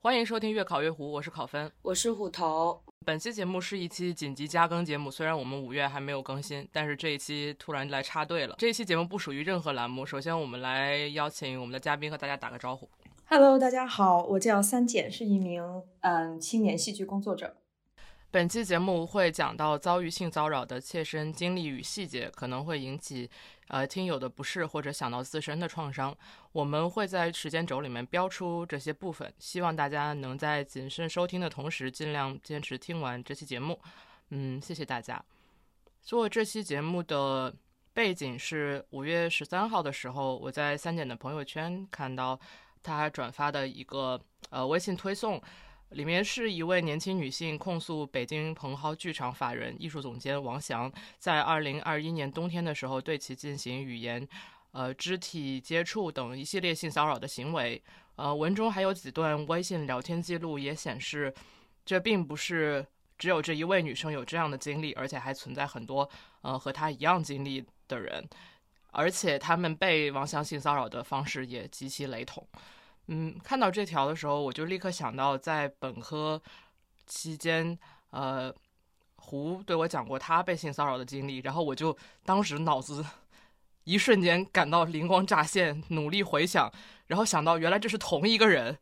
欢迎收听越考越糊，我是考分，我是虎头。本期节目是一期紧急加更节目，虽然我们五月还没有更新，但是这一期突然来插队了。这一期节目不属于任何栏目。首先，我们来邀请我们的嘉宾和大家打个招呼。Hello，大家好，我叫三简，是一名嗯青年戏剧工作者。本期节目会讲到遭遇性骚扰的切身经历与细节，可能会引起呃听友的不适或者想到自身的创伤。我们会在时间轴里面标出这些部分，希望大家能在谨慎收听的同时，尽量坚持听完这期节目。嗯，谢谢大家。做这期节目的背景是五月十三号的时候，我在三姐的朋友圈看到他转发的一个呃微信推送。里面是一位年轻女性控诉北京蓬蒿剧场法人艺术总监王翔在二零二一年冬天的时候对其进行语言、呃肢体接触等一系列性骚扰的行为。呃，文中还有几段微信聊天记录，也显示这并不是只有这一位女生有这样的经历，而且还存在很多呃和她一样经历的人，而且他们被王翔性骚扰的方式也极其雷同。嗯，看到这条的时候，我就立刻想到在本科期间，呃，胡对我讲过他被性骚扰的经历，然后我就当时脑子一瞬间感到灵光乍现，努力回想，然后想到原来这是同一个人，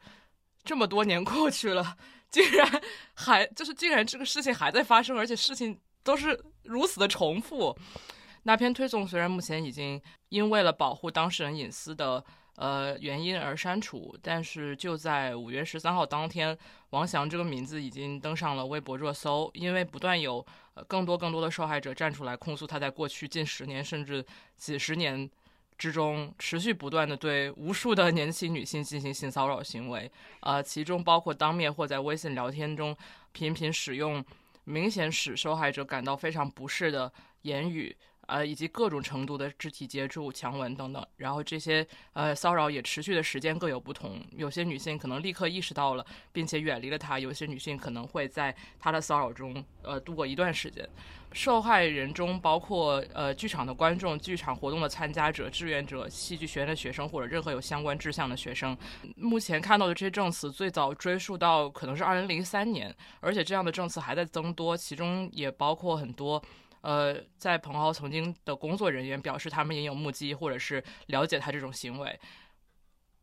这么多年过去了，竟然还就是竟然这个事情还在发生，而且事情都是如此的重复。那篇推送虽然目前已经因为了保护当事人隐私的。呃，原因而删除，但是就在五月十三号当天，王翔这个名字已经登上了微博热搜，因为不断有呃更多更多的受害者站出来控诉他在过去近十年甚至几十年之中持续不断的对无数的年轻女性进行性骚扰行为，呃，其中包括当面或在微信聊天中频频使用明显使受害者感到非常不适的言语。呃，以及各种程度的肢体接触、强吻等等，然后这些呃骚扰也持续的时间各有不同。有些女性可能立刻意识到了，并且远离了他；有些女性可能会在他的骚扰中呃度过一段时间。受害人中包括呃剧场的观众、剧场活动的参加者、志愿者、戏剧学院的学生或者任何有相关志向的学生。目前看到的这些证词最早追溯到可能是二零零三年，而且这样的证词还在增多，其中也包括很多。呃，在蓬蒿曾经的工作人员表示，他们也有目击或者是了解他这种行为，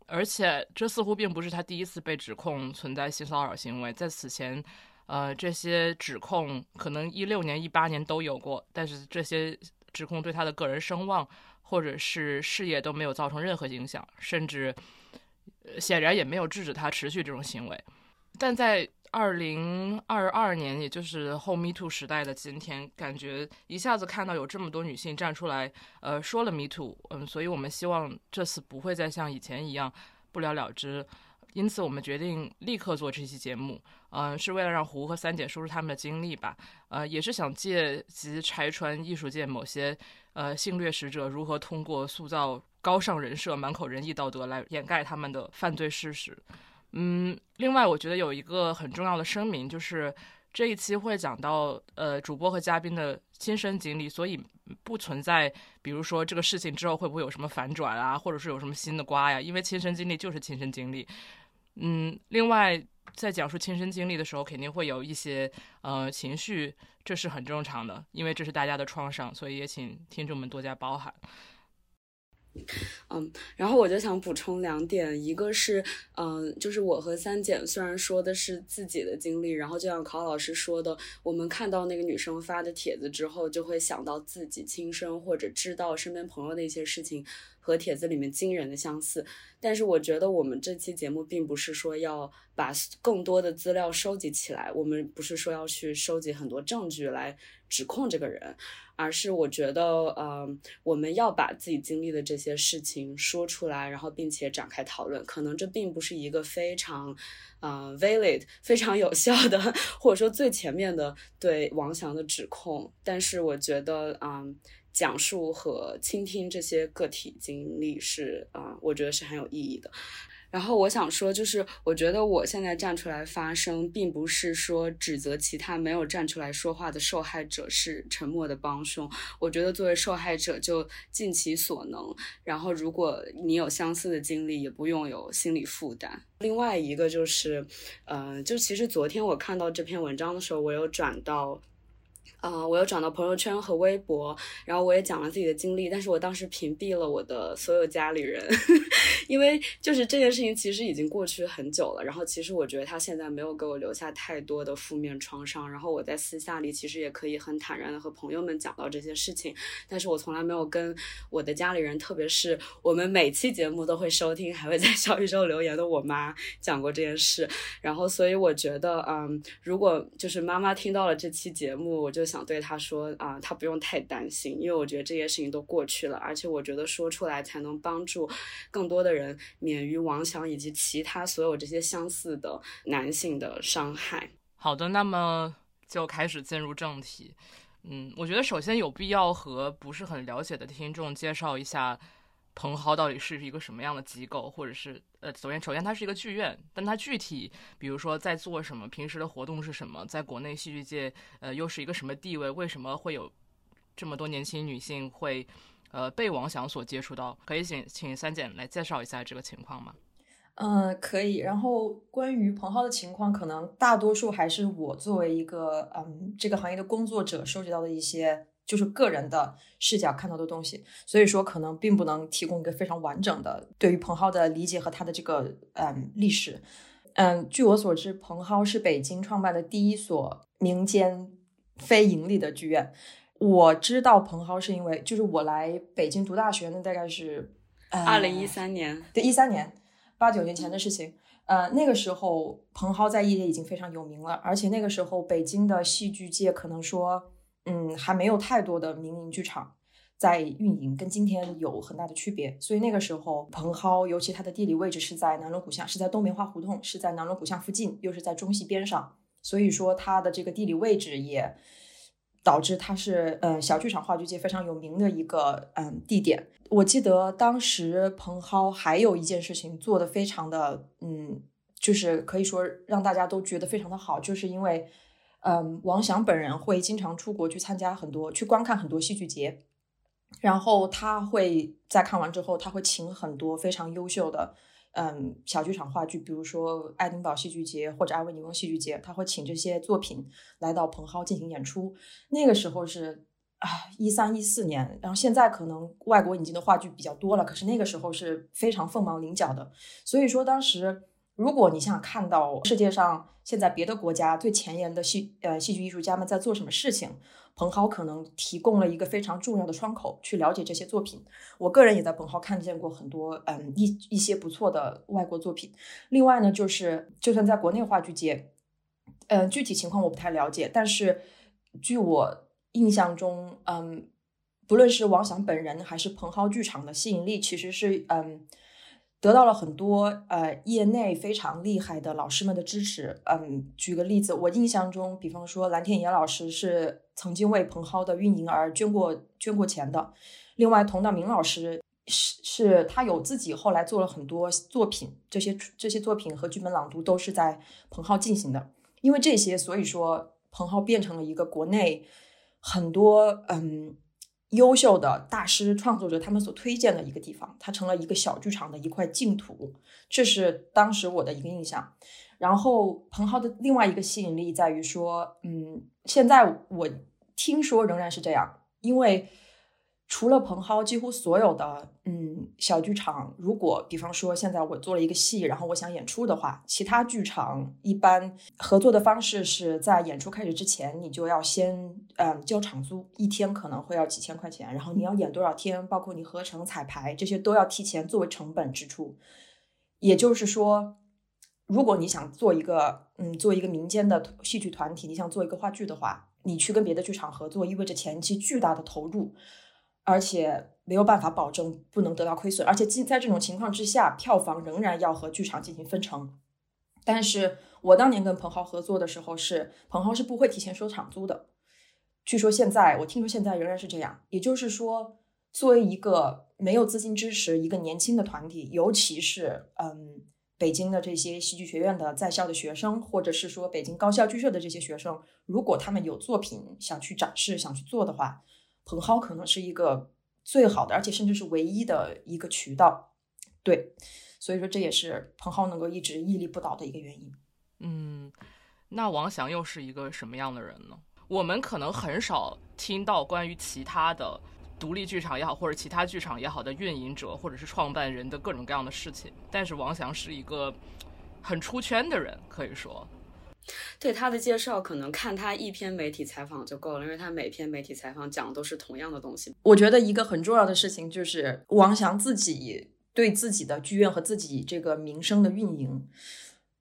而且这似乎并不是他第一次被指控存在性骚扰行为。在此前，呃，这些指控可能一六年、一八年都有过，但是这些指控对他的个人声望或者是事业都没有造成任何影响，甚至显然也没有制止他持续这种行为。但在二零二二年，也就是后 Me Too 时代的今天，感觉一下子看到有这么多女性站出来，呃，说了 Me Too，嗯，所以我们希望这次不会再像以前一样不了了之，因此我们决定立刻做这期节目，嗯，是为了让胡和三姐说出他们的经历吧，呃，也是想借机拆穿艺术界某些呃性掠食者如何通过塑造高尚人设、满口仁义道德来掩盖他们的犯罪事实。嗯，另外我觉得有一个很重要的声明，就是这一期会讲到呃主播和嘉宾的亲身经历，所以不存在比如说这个事情之后会不会有什么反转啊，或者是有什么新的瓜呀？因为亲身经历就是亲身经历。嗯，另外在讲述亲身经历的时候，肯定会有一些呃情绪，这是很正常的，因为这是大家的创伤，所以也请听众们多加包涵。嗯，然后我就想补充两点，一个是，嗯，就是我和三姐虽然说的是自己的经历，然后就像考老师说的，我们看到那个女生发的帖子之后，就会想到自己亲身或者知道身边朋友的一些事情。和帖子里面惊人的相似，但是我觉得我们这期节目并不是说要把更多的资料收集起来，我们不是说要去收集很多证据来指控这个人，而是我觉得，呃，我们要把自己经历的这些事情说出来，然后并且展开讨论。可能这并不是一个非常，呃，valid 非常有效的，或者说最前面的对王翔的指控，但是我觉得，嗯。讲述和倾听这些个体经历是啊，我觉得是很有意义的。然后我想说，就是我觉得我现在站出来发声，并不是说指责其他没有站出来说话的受害者是沉默的帮凶。我觉得作为受害者就尽其所能。然后，如果你有相似的经历，也不用有心理负担。另外一个就是，呃，就其实昨天我看到这篇文章的时候，我有转到。呃，我又转到朋友圈和微博，然后我也讲了自己的经历，但是我当时屏蔽了我的所有家里人，因为就是这件事情其实已经过去很久了。然后其实我觉得他现在没有给我留下太多的负面创伤。然后我在私下里其实也可以很坦然的和朋友们讲到这些事情，但是我从来没有跟我的家里人，特别是我们每期节目都会收听，还会在小宇宙留言的我妈讲过这件事。然后所以我觉得，嗯，如果就是妈妈听到了这期节目，我就。想对他说啊，他不用太担心，因为我觉得这些事情都过去了，而且我觉得说出来才能帮助更多的人免于王强以及其他所有这些相似的男性的伤害。好的，那么就开始进入正题。嗯，我觉得首先有必要和不是很了解的听众介绍一下。蓬蒿到底是一个什么样的机构，或者是呃，首先首先它是一个剧院，但它具体比如说在做什么，平时的活动是什么，在国内戏剧界呃又是一个什么地位？为什么会有这么多年轻女性会呃被王翔所接触到？可以请请三简来介绍一下这个情况吗？嗯，可以。然后关于蓬蒿的情况，可能大多数还是我作为一个嗯这个行业的工作者收集到的一些。就是个人的视角看到的东西，所以说可能并不能提供一个非常完整的对于蓬蒿的理解和他的这个嗯历史。嗯，据我所知，蓬蒿是北京创办的第一所民间非盈利的剧院。我知道蓬蒿是因为就是我来北京读大学，那大概是二零一三年，对，一三年，八九年前的事情。呃，那个时候蓬蒿在业界已经非常有名了，而且那个时候北京的戏剧界可能说。嗯，还没有太多的民营剧场在运营，跟今天有很大的区别。所以那个时候，蓬蒿尤其它的地理位置是在南锣鼓巷，是在东棉花胡同，是在南锣鼓巷附近，又是在中戏边上，所以说它的这个地理位置也导致它是呃小剧场话剧界非常有名的一个嗯地点。我记得当时蓬蒿还有一件事情做的非常的嗯，就是可以说让大家都觉得非常的好，就是因为。嗯，王翔本人会经常出国去参加很多、去观看很多戏剧节，然后他会在看完之后，他会请很多非常优秀的嗯小剧场话剧，比如说爱丁堡戏剧节或者艾维尼翁戏剧节，他会请这些作品来到蓬蒿进行演出。那个时候是啊一三一四年，然后现在可能外国引进的话剧比较多了，可是那个时候是非常凤毛麟角的。所以说当时。如果你想看到世界上现在别的国家最前沿的戏呃戏剧艺术家们在做什么事情，彭浩可能提供了一个非常重要的窗口去了解这些作品。我个人也在彭浩看见过很多嗯一一些不错的外国作品。另外呢，就是就算在国内话剧界，嗯具体情况我不太了解，但是据我印象中，嗯不论是王响本人还是彭浩剧场的吸引力，其实是嗯。得到了很多呃业内非常厉害的老师们的支持。嗯，举个例子，我印象中，比方说蓝天野老师是曾经为彭蒿的运营而捐过捐过钱的。另外，佟大明老师是是他有自己后来做了很多作品，这些这些作品和剧本朗读都是在彭蒿进行的。因为这些，所以说彭浩变成了一个国内很多嗯。优秀的大师创作者，他们所推荐的一个地方，它成了一个小剧场的一块净土，这是当时我的一个印象。然后彭浩的另外一个吸引力在于说，嗯，现在我听说仍然是这样，因为。除了蓬蒿，几乎所有的嗯小剧场，如果比方说现在我做了一个戏，然后我想演出的话，其他剧场一般合作的方式是在演出开始之前，你就要先嗯交场租，一天可能会要几千块钱，然后你要演多少天，包括你合成彩排这些都要提前作为成本支出。也就是说，如果你想做一个嗯做一个民间的戏剧团体，你想做一个话剧的话，你去跟别的剧场合作，意味着前期巨大的投入。而且没有办法保证不能得到亏损，而且在这种情况之下，票房仍然要和剧场进行分成。但是我当年跟彭浩合作的时候，是彭浩是不会提前收场租的。据说现在，我听说现在仍然是这样。也就是说，作为一个没有资金支持、一个年轻的团体，尤其是嗯北京的这些戏剧学院的在校的学生，或者是说北京高校剧社的这些学生，如果他们有作品想去展示、想去做的话，蓬蒿可能是一个最好的，而且甚至是唯一的一个渠道。对，所以说这也是蓬蒿能够一直屹立不倒的一个原因。嗯，那王翔又是一个什么样的人呢？我们可能很少听到关于其他的独立剧场也好，或者其他剧场也好的运营者或者是创办人的各种各样的事情。但是王翔是一个很出圈的人，可以说。对他的介绍，可能看他一篇媒体采访就够了，因为他每篇媒体采访讲的都是同样的东西。我觉得一个很重要的事情就是王翔自己对自己的剧院和自己这个名声的运营。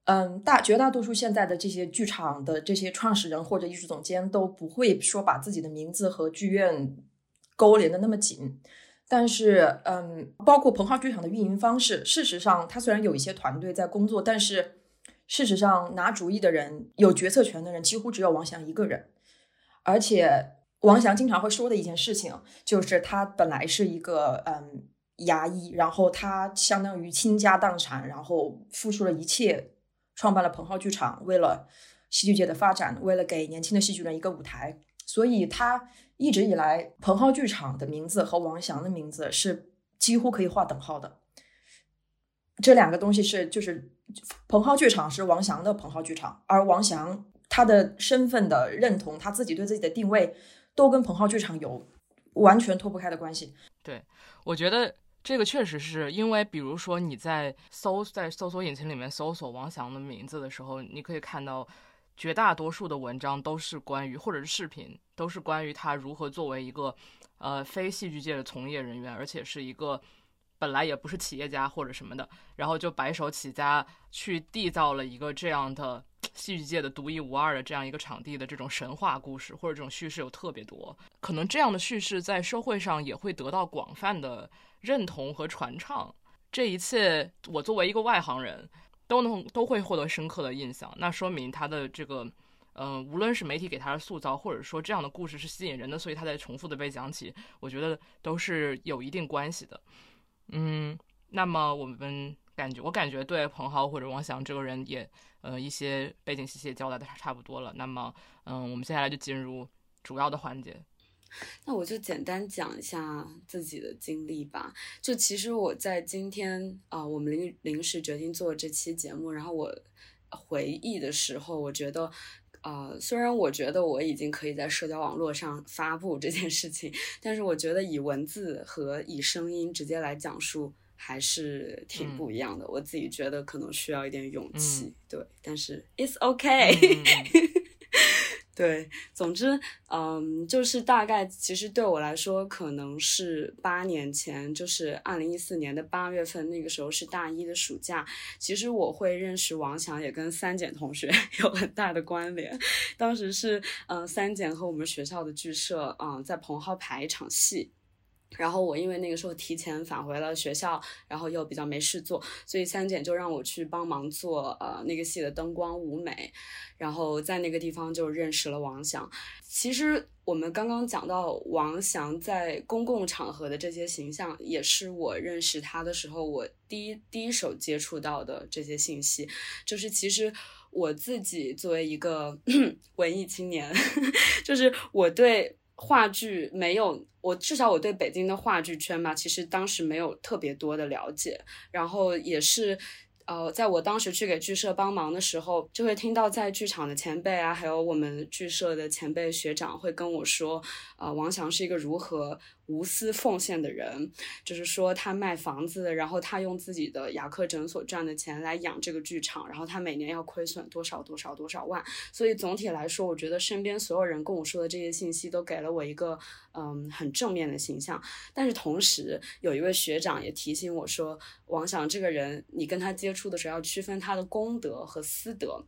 嗯，大绝大多数现在的这些剧场的这些创始人或者艺术总监都不会说把自己的名字和剧院勾连的那么紧。但是，嗯，包括蓬蒿剧场的运营方式，事实上，他虽然有一些团队在工作，但是事实上拿主意的人、有决策权的人几乎只有王翔一个人。而且，王翔经常会说的一件事情就是，他本来是一个嗯牙医，然后他相当于倾家荡产，然后付出了一切。创办了彭浩剧场，为了戏剧界的发展，为了给年轻的戏剧人一个舞台，所以他一直以来，彭浩剧场的名字和王翔的名字是几乎可以划等号的。这两个东西是，就是彭浩剧场是王翔的彭浩剧场，而王翔他的身份的认同，他自己对自己的定位，都跟彭浩剧场有完全脱不开的关系。对，我觉得。这个确实是因为，比如说你在搜在搜索引擎里面搜索王翔的名字的时候，你可以看到绝大多数的文章都是关于，或者是视频都是关于他如何作为一个呃非戏剧界的从业人员，而且是一个本来也不是企业家或者什么的，然后就白手起家去缔造了一个这样的戏剧界的独一无二的这样一个场地的这种神话故事或者这种叙事有特别多，可能这样的叙事在社会上也会得到广泛的。认同和传唱，这一切我作为一个外行人，都能都会获得深刻的印象。那说明他的这个，嗯，无论是媒体给他的塑造，或者说这样的故事是吸引人的，所以他在重复的被讲起，我觉得都是有一定关系的。嗯，那么我们感觉，我感觉对彭浩或者王翔这个人也，呃，一些背景信息也交代的差不多了。那么，嗯，我们接下来就进入主要的环节。那我就简单讲一下自己的经历吧。就其实我在今天啊，我们临临时决定做这期节目，然后我回忆的时候，我觉得，呃，虽然我觉得我已经可以在社交网络上发布这件事情，但是我觉得以文字和以声音直接来讲述还是挺不一样的。我自己觉得可能需要一点勇气，对，但是 it's okay。对，总之，嗯，就是大概，其实对我来说，可能是八年前，就是二零一四年的八月份，那个时候是大一的暑假。其实我会认识王强，也跟三简同学 有很大的关联。当时是，嗯，三简和我们学校的剧社，嗯，在彭浩排一场戏。然后我因为那个时候提前返回了学校，然后又比较没事做，所以三姐就让我去帮忙做呃那个戏的灯光舞美，然后在那个地方就认识了王翔。其实我们刚刚讲到王翔在公共场合的这些形象，也是我认识他的时候我第一第一手接触到的这些信息。就是其实我自己作为一个 文艺青年，就是我对。话剧没有，我至少我对北京的话剧圈吧，其实当时没有特别多的了解，然后也是。呃，在我当时去给剧社帮忙的时候，就会听到在剧场的前辈啊，还有我们剧社的前辈学长会跟我说，呃，王翔是一个如何无私奉献的人，就是说他卖房子，然后他用自己的牙科诊所赚的钱来养这个剧场，然后他每年要亏损多少多少多少万。所以总体来说，我觉得身边所有人跟我说的这些信息都给了我一个嗯很正面的形象。但是同时，有一位学长也提醒我说，王翔这个人，你跟他接。触的时候要区分他的功德和私德，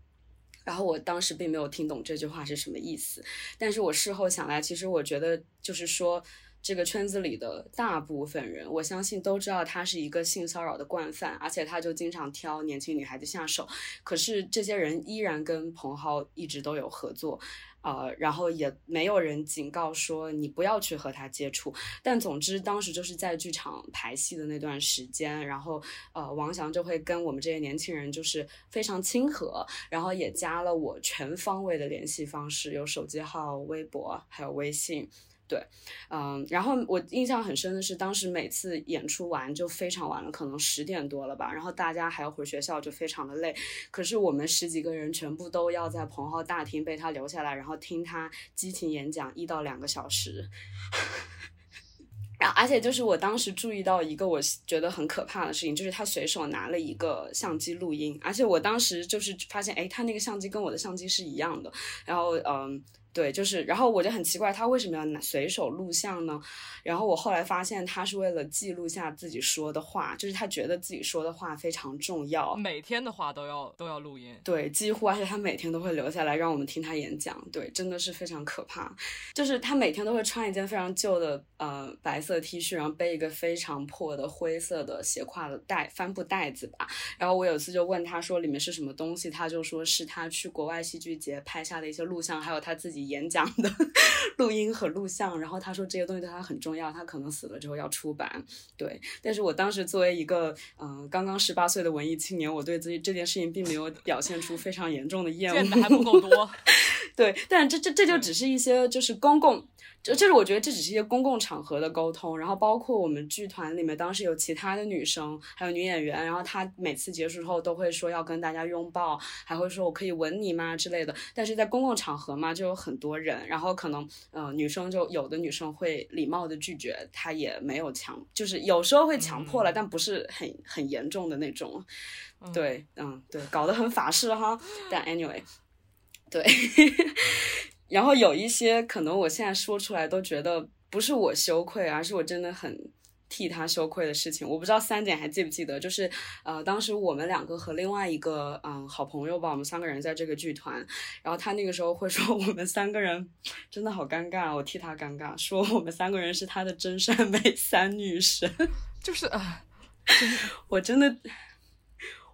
然后我当时并没有听懂这句话是什么意思，但是我事后想来，其实我觉得就是说这个圈子里的大部分人，我相信都知道他是一个性骚扰的惯犯，而且他就经常挑年轻女孩子下手。可是这些人依然跟彭浩一直都有合作。呃，然后也没有人警告说你不要去和他接触。但总之，当时就是在剧场排戏的那段时间，然后呃，王翔就会跟我们这些年轻人就是非常亲和，然后也加了我全方位的联系方式，有手机号、微博，还有微信。对，嗯，然后我印象很深的是，当时每次演出完就非常晚了，可能十点多了吧，然后大家还要回学校，就非常的累。可是我们十几个人全部都要在彭浩大厅被他留下来，然后听他激情演讲一到两个小时。然后，而且就是我当时注意到一个我觉得很可怕的事情，就是他随手拿了一个相机录音，而且我当时就是发现，哎，他那个相机跟我的相机是一样的。然后，嗯。对，就是，然后我就很奇怪，他为什么要拿随手录像呢？然后我后来发现，他是为了记录下自己说的话，就是他觉得自己说的话非常重要，每天的话都要都要录音。对，几乎，而且他每天都会留下来让我们听他演讲。对，真的是非常可怕。就是他每天都会穿一件非常旧的呃白色 T 恤，然后背一个非常破的灰色的斜挎的袋帆布袋子吧。然后我有次就问他说里面是什么东西，他就说是他去国外戏剧节拍下的一些录像，还有他自己。演讲的 录音和录像，然后他说这些东西对他很重要，他可能死了之后要出版。对，但是我当时作为一个嗯刚刚十八岁的文艺青年，我对自己这件事情并没有表现出非常严重的厌恶，见的还不够多。对，但这这这就只是一些就是公共。就就是我觉得这只是一些公共场合的沟通，然后包括我们剧团里面当时有其他的女生，还有女演员，然后她每次结束之后都会说要跟大家拥抱，还会说我可以吻你吗之类的。但是在公共场合嘛，就有很多人，然后可能呃女生就有的女生会礼貌的拒绝，她也没有强，就是有时候会强迫了，但不是很很严重的那种。对，嗯，对，搞得很法式哈。但 anyway，对。然后有一些可能我现在说出来都觉得不是我羞愧，而是我真的很替他羞愧的事情。我不知道三姐还记不记得，就是呃，当时我们两个和另外一个嗯好朋友吧，我们三个人在这个剧团，然后他那个时候会说我们三个人真的好尴尬，我替他尴尬，说我们三个人是他的真善美三女神，就是啊，我真的。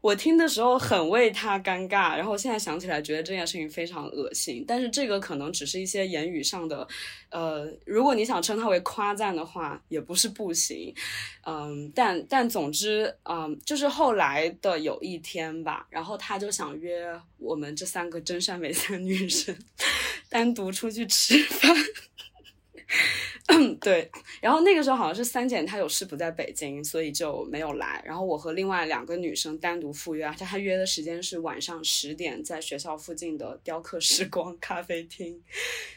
我听的时候很为他尴尬，然后现在想起来觉得这件事情非常恶心。但是这个可能只是一些言语上的，呃，如果你想称它为夸赞的话，也不是不行。嗯，但但总之，嗯，就是后来的有一天吧，然后他就想约我们这三个真善美三 女生单独出去吃饭。对，然后那个时候好像是三姐她有事不在北京，所以就没有来。然后我和另外两个女生单独赴约，而且她约的时间是晚上十点，在学校附近的雕刻时光咖啡厅。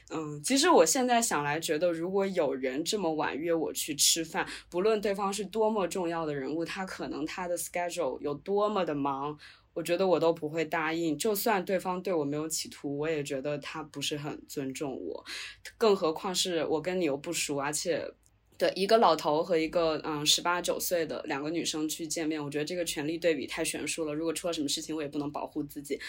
嗯，其实我现在想来，觉得如果有人这么晚约我去吃饭，不论对方是多么重要的人物，他可能他的 schedule 有多么的忙。我觉得我都不会答应，就算对方对我没有企图，我也觉得他不是很尊重我，更何况是我跟你又不熟，而且，对一个老头和一个嗯十八九岁的两个女生去见面，我觉得这个权力对比太悬殊了。如果出了什么事情，我也不能保护自己。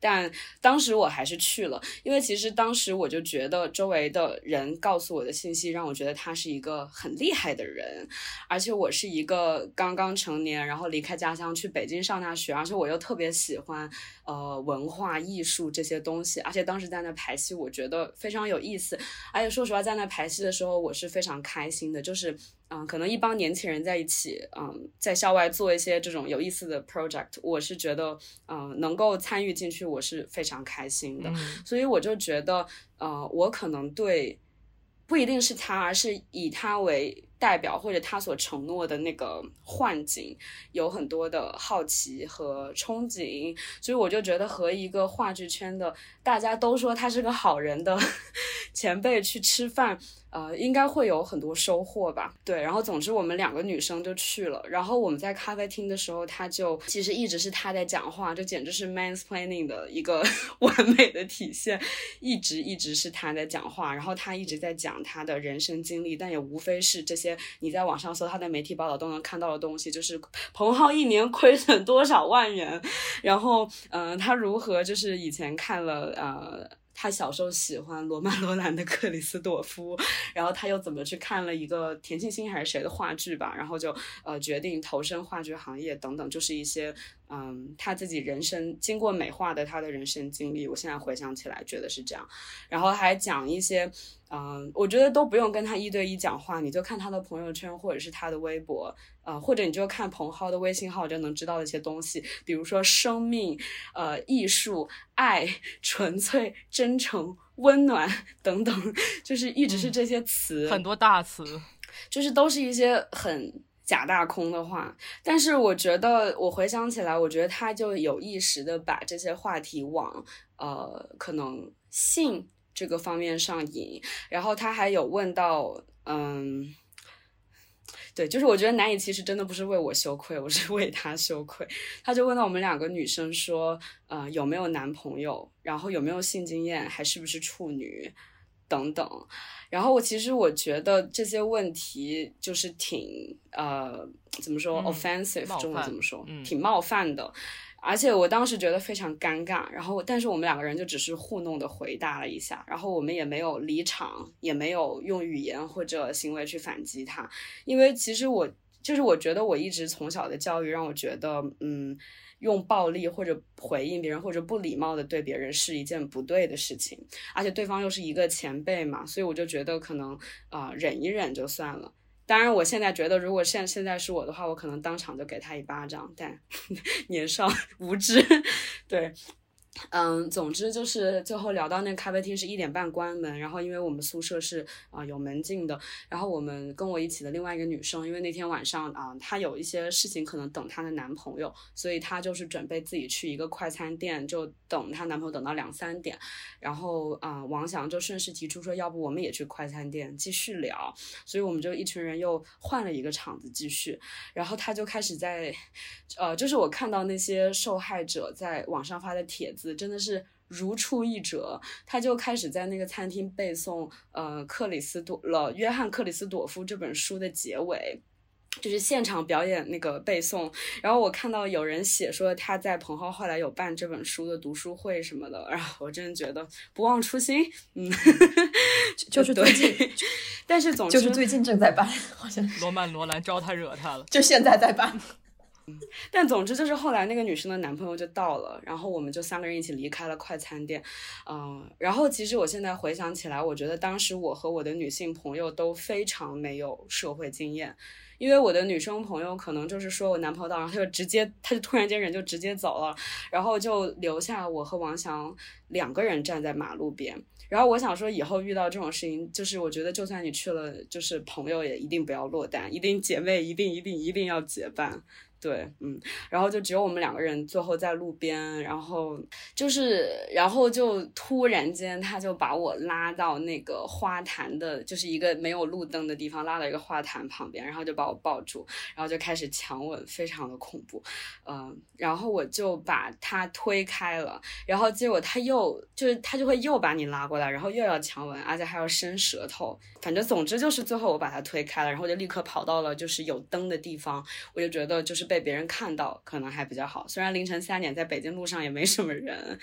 但当时我还是去了，因为其实当时我就觉得周围的人告诉我的信息让我觉得他是一个很厉害的人，而且我是一个刚刚成年，然后离开家乡去北京上大学，而且我又特别喜欢呃文化艺术这些东西，而且当时在那排戏，我觉得非常有意思，而且说实话，在那排戏的时候，我是非常开心的，就是。嗯，可能一帮年轻人在一起，嗯，在校外做一些这种有意思的 project，我是觉得，嗯，能够参与进去，我是非常开心的。所以我就觉得，呃，我可能对，不一定是他，而是以他为代表，或者他所承诺的那个幻境，有很多的好奇和憧憬。所以我就觉得，和一个话剧圈的大家都说他是个好人的 前辈去吃饭。呃，应该会有很多收获吧。对，然后总之我们两个女生就去了。然后我们在咖啡厅的时候，他就其实一直是他在讲话，这简直是 mansplaining 的一个 完美的体现。一直一直是他在讲话，然后他一直在讲他的人生经历，但也无非是这些你在网上搜他的媒体报道都能看到的东西，就是彭浩一年亏损多少万元，然后嗯，他如何就是以前看了呃。他小时候喜欢罗曼·罗兰的克里斯朵夫，然后他又怎么去看了一个田沁鑫还是谁的话剧吧，然后就呃决定投身话剧行业等等，就是一些嗯他自己人生经过美化的他的人生经历。我现在回想起来觉得是这样，然后还讲一些。嗯，我觉得都不用跟他一对一讲话，你就看他的朋友圈或者是他的微博，呃，或者你就看彭浩的微信号就能知道一些东西，比如说生命、呃，艺术、爱、纯粹、真诚、温暖等等，就是一直是这些词，很多大词，就是都是一些很假大空的话。但是我觉得，我回想起来，我觉得他就有意识的把这些话题往呃，可能性。这个方面上引，然后他还有问到，嗯，对，就是我觉得难以其实真的不是为我羞愧，我是为他羞愧。他就问到我们两个女生说，呃，有没有男朋友，然后有没有性经验，还是不是处女等等。然后我其实我觉得这些问题就是挺呃，怎么说，offensive，中文怎么说，挺冒犯的。而且我当时觉得非常尴尬，然后但是我们两个人就只是糊弄的回答了一下，然后我们也没有离场，也没有用语言或者行为去反击他，因为其实我就是我觉得我一直从小的教育让我觉得，嗯，用暴力或者回应别人或者不礼貌的对别人是一件不对的事情，而且对方又是一个前辈嘛，所以我就觉得可能啊忍一忍就算了。当然，我现在觉得，如果现现在是我的话，我可能当场就给他一巴掌。但 年少无知，对。嗯，总之就是最后聊到那咖啡厅是一点半关门，然后因为我们宿舍是啊有门禁的，然后我们跟我一起的另外一个女生，因为那天晚上啊她有一些事情可能等她的男朋友，所以她就是准备自己去一个快餐店，就等她男朋友等到两三点，然后啊王翔就顺势提出说，要不我们也去快餐店继续聊，所以我们就一群人又换了一个场子继续，然后他就开始在，呃就是我看到那些受害者在网上发的帖子。真的是如出一辙，他就开始在那个餐厅背诵，呃，克里斯朵了约翰克里斯朵夫这本书的结尾，就是现场表演那个背诵。然后我看到有人写说他在彭浩后来有办这本书的读书会什么的，然后我真的觉得不忘初心，嗯，就是最近，但是总就是最近正在办，好像罗曼罗兰招他惹他了，就现在在办。但总之就是后来那个女生的男朋友就到了，然后我们就三个人一起离开了快餐店，嗯，然后其实我现在回想起来，我觉得当时我和我的女性朋友都非常没有社会经验，因为我的女生朋友可能就是说我男朋友到，然后他就直接，他就突然间人就直接走了，然后就留下我和王翔两个人站在马路边，然后我想说以后遇到这种事情，就是我觉得就算你去了，就是朋友也一定不要落单，一定姐妹一定一定一定要结伴。对，嗯，然后就只有我们两个人，最后在路边，然后就是，然后就突然间，他就把我拉到那个花坛的，就是一个没有路灯的地方，拉到一个花坛旁边，然后就把我抱住，然后就开始强吻，非常的恐怖，嗯，然后我就把他推开了，然后结果他又就是他就会又把你拉过来，然后又要强吻，而且还要伸舌头，反正总之就是最后我把他推开了，然后我就立刻跑到了就是有灯的地方，我就觉得就是。被别人看到可能还比较好，虽然凌晨三点在北京路上也没什么人。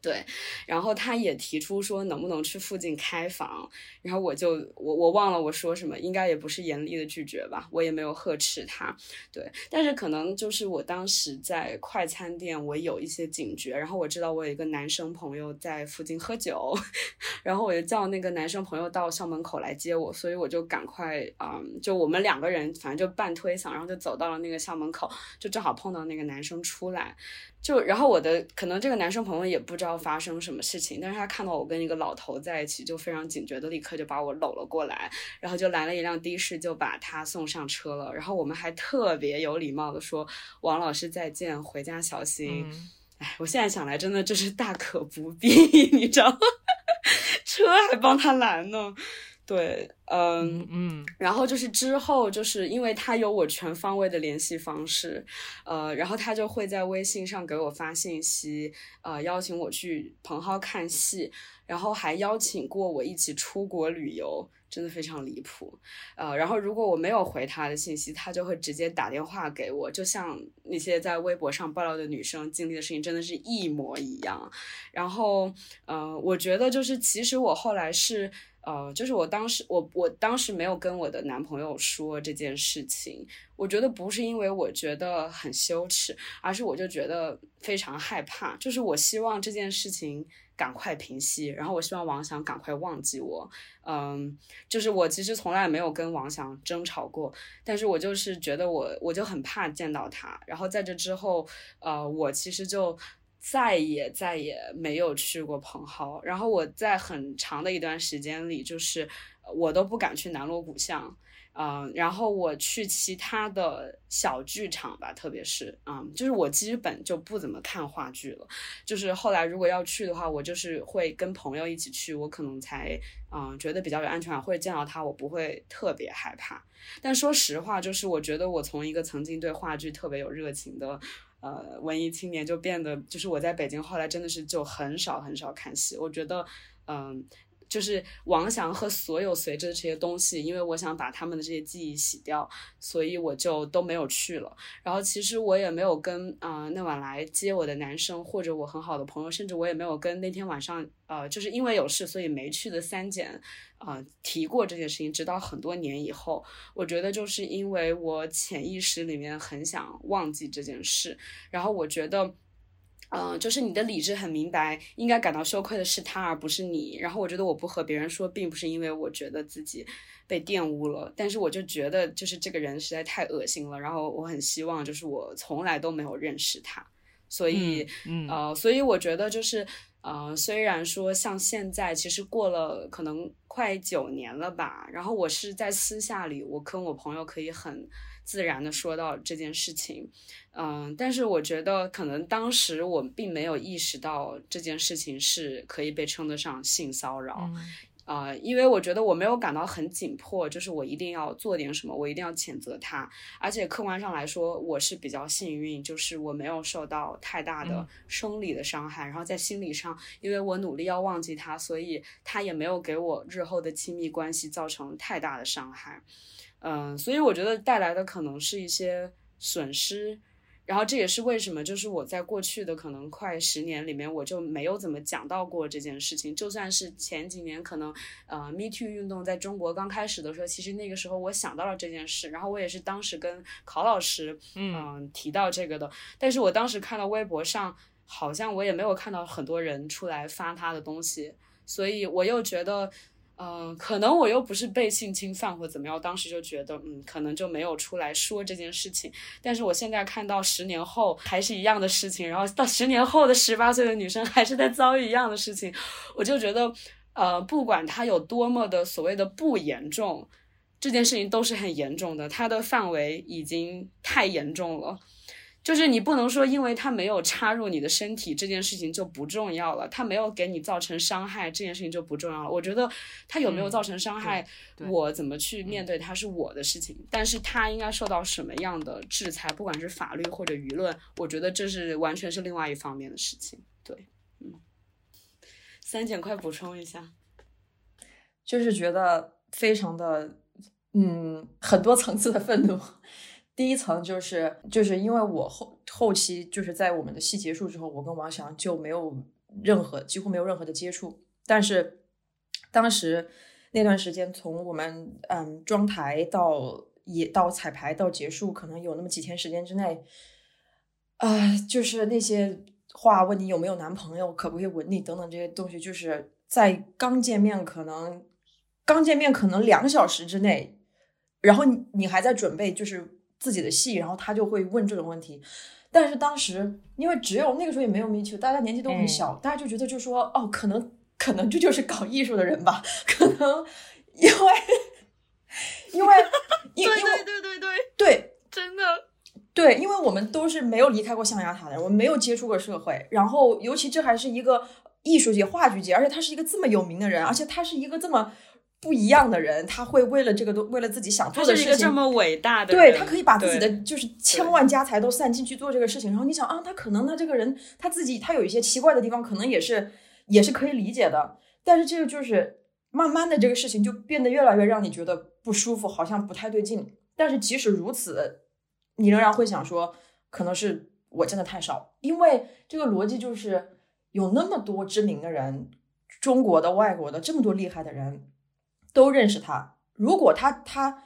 对，然后他也提出说能不能去附近开房，然后我就我我忘了我说什么，应该也不是严厉的拒绝吧，我也没有呵斥他。对，但是可能就是我当时在快餐店，我有一些警觉，然后我知道我有一个男生朋友在附近喝酒，然后我就叫那个男生朋友到校门口来接我，所以我就赶快啊，就我们两个人反正就半推搡，然后就走到了那个校门口，就正好碰到那个男生出来。就然后我的可能这个男生朋友也不知道发生什么事情，但是他看到我跟一个老头在一起，就非常警觉的立刻就把我搂了过来，然后就来了一辆的士，就把他送上车了。然后我们还特别有礼貌的说：“王老师再见，回家小心。”哎，我现在想来真的就是大可不必，你知道吗？车还帮他拦呢。对，嗯嗯，然后就是之后，就是因为他有我全方位的联系方式，呃，然后他就会在微信上给我发信息，呃，邀请我去蓬蒿看戏，然后还邀请过我一起出国旅游，真的非常离谱。呃，然后如果我没有回他的信息，他就会直接打电话给我，就像那些在微博上爆料的女生经历的事情，真的是一模一样。然后，呃，我觉得就是其实我后来是。呃，就是我当时，我我当时没有跟我的男朋友说这件事情。我觉得不是因为我觉得很羞耻，而是我就觉得非常害怕。就是我希望这件事情赶快平息，然后我希望王翔赶快忘记我。嗯，就是我其实从来没有跟王翔争吵过，但是我就是觉得我我就很怕见到他。然后在这之后，呃，我其实就。再也再也没有去过蓬蒿，然后我在很长的一段时间里，就是我都不敢去南锣鼓巷，嗯，然后我去其他的小剧场吧，特别是，嗯，就是我基本就不怎么看话剧了，就是后来如果要去的话，我就是会跟朋友一起去，我可能才，嗯，觉得比较有安全感，会见到他我不会特别害怕。但说实话，就是我觉得我从一个曾经对话剧特别有热情的。呃，文艺青年就变得，就是我在北京后来真的是就很少很少看戏。我觉得，嗯，就是王翔和所有随着这些东西，因为我想把他们的这些记忆洗掉，所以我就都没有去了。然后其实我也没有跟啊那晚来接我的男生，或者我很好的朋友，甚至我也没有跟那天晚上呃就是因为有事所以没去的三减。啊，提过这件事情，直到很多年以后，我觉得就是因为我潜意识里面很想忘记这件事，然后我觉得，嗯，就是你的理智很明白，应该感到羞愧的是他，而不是你。然后我觉得我不和别人说，并不是因为我觉得自己被玷污了，但是我就觉得就是这个人实在太恶心了，然后我很希望就是我从来都没有认识他，所以，呃，所以我觉得就是。呃，虽然说像现在，其实过了可能快九年了吧，然后我是在私下里，我跟我朋友可以很自然的说到这件事情，嗯，但是我觉得可能当时我并没有意识到这件事情是可以被称得上性骚扰。啊，因为我觉得我没有感到很紧迫，就是我一定要做点什么，我一定要谴责他。而且客观上来说，我是比较幸运，就是我没有受到太大的生理的伤害。然后在心理上，因为我努力要忘记他，所以他也没有给我日后的亲密关系造成太大的伤害。嗯，所以我觉得带来的可能是一些损失。然后这也是为什么，就是我在过去的可能快十年里面，我就没有怎么讲到过这件事情。就算是前几年，可能呃，Me Too 运动在中国刚开始的时候，其实那个时候我想到了这件事，然后我也是当时跟考老师嗯提到这个的。但是我当时看到微博上，好像我也没有看到很多人出来发他的东西，所以我又觉得。嗯，可能我又不是被性侵犯或怎么样，当时就觉得，嗯，可能就没有出来说这件事情。但是我现在看到十年后还是一样的事情，然后到十年后的十八岁的女生还是在遭遇一样的事情，我就觉得，呃，不管它有多么的所谓的不严重，这件事情都是很严重的，它的范围已经太严重了。就是你不能说，因为他没有插入你的身体，这件事情就不重要了。他没有给你造成伤害，这件事情就不重要了。我觉得他有没有造成伤害，我怎么去面对他是我的事情。但是他应该受到什么样的制裁，不管是法律或者舆论，我觉得这是完全是另外一方面的事情。对，嗯，三姐快补充一下，就是觉得非常的，嗯，很多层次的愤怒。第一层就是就是因为我后后期就是在我们的戏结束之后，我跟王翔就没有任何几乎没有任何的接触。但是当时那段时间，从我们嗯装台到也到彩排到结束，可能有那么几天时间之内，啊，就是那些话问你有没有男朋友，可不可以吻你等等这些东西，就是在刚见面可能刚见面可能两小时之内，然后你你还在准备就是。自己的戏，然后他就会问这种问题，但是当时因为只有那个时候也没有 Me Too，大家年纪都很小，大家就觉得就说哦，可能可能这就是搞艺术的人吧，可能因为因为对对对对对对，真的对，因为我们都是没有离开过象牙塔的人，我们没有接触过社会，然后尤其这还是一个艺术界、话剧界，而且他是一个这么有名的人，而且他是一个这么。不一样的人，他会为了这个都为了自己想做的事情，这么伟大的，对他可以把自己的就是千万家财都散尽去做这个事情。然后你想啊，他可能他这个人他自己他有一些奇怪的地方，可能也是也是可以理解的。但是这个就是慢慢的这个事情就变得越来越让你觉得不舒服，好像不太对劲。但是即使如此，你仍然会想说，可能是我真的太少，因为这个逻辑就是有那么多知名的人，中国的、外国的，这么多厉害的人都认识他。如果他他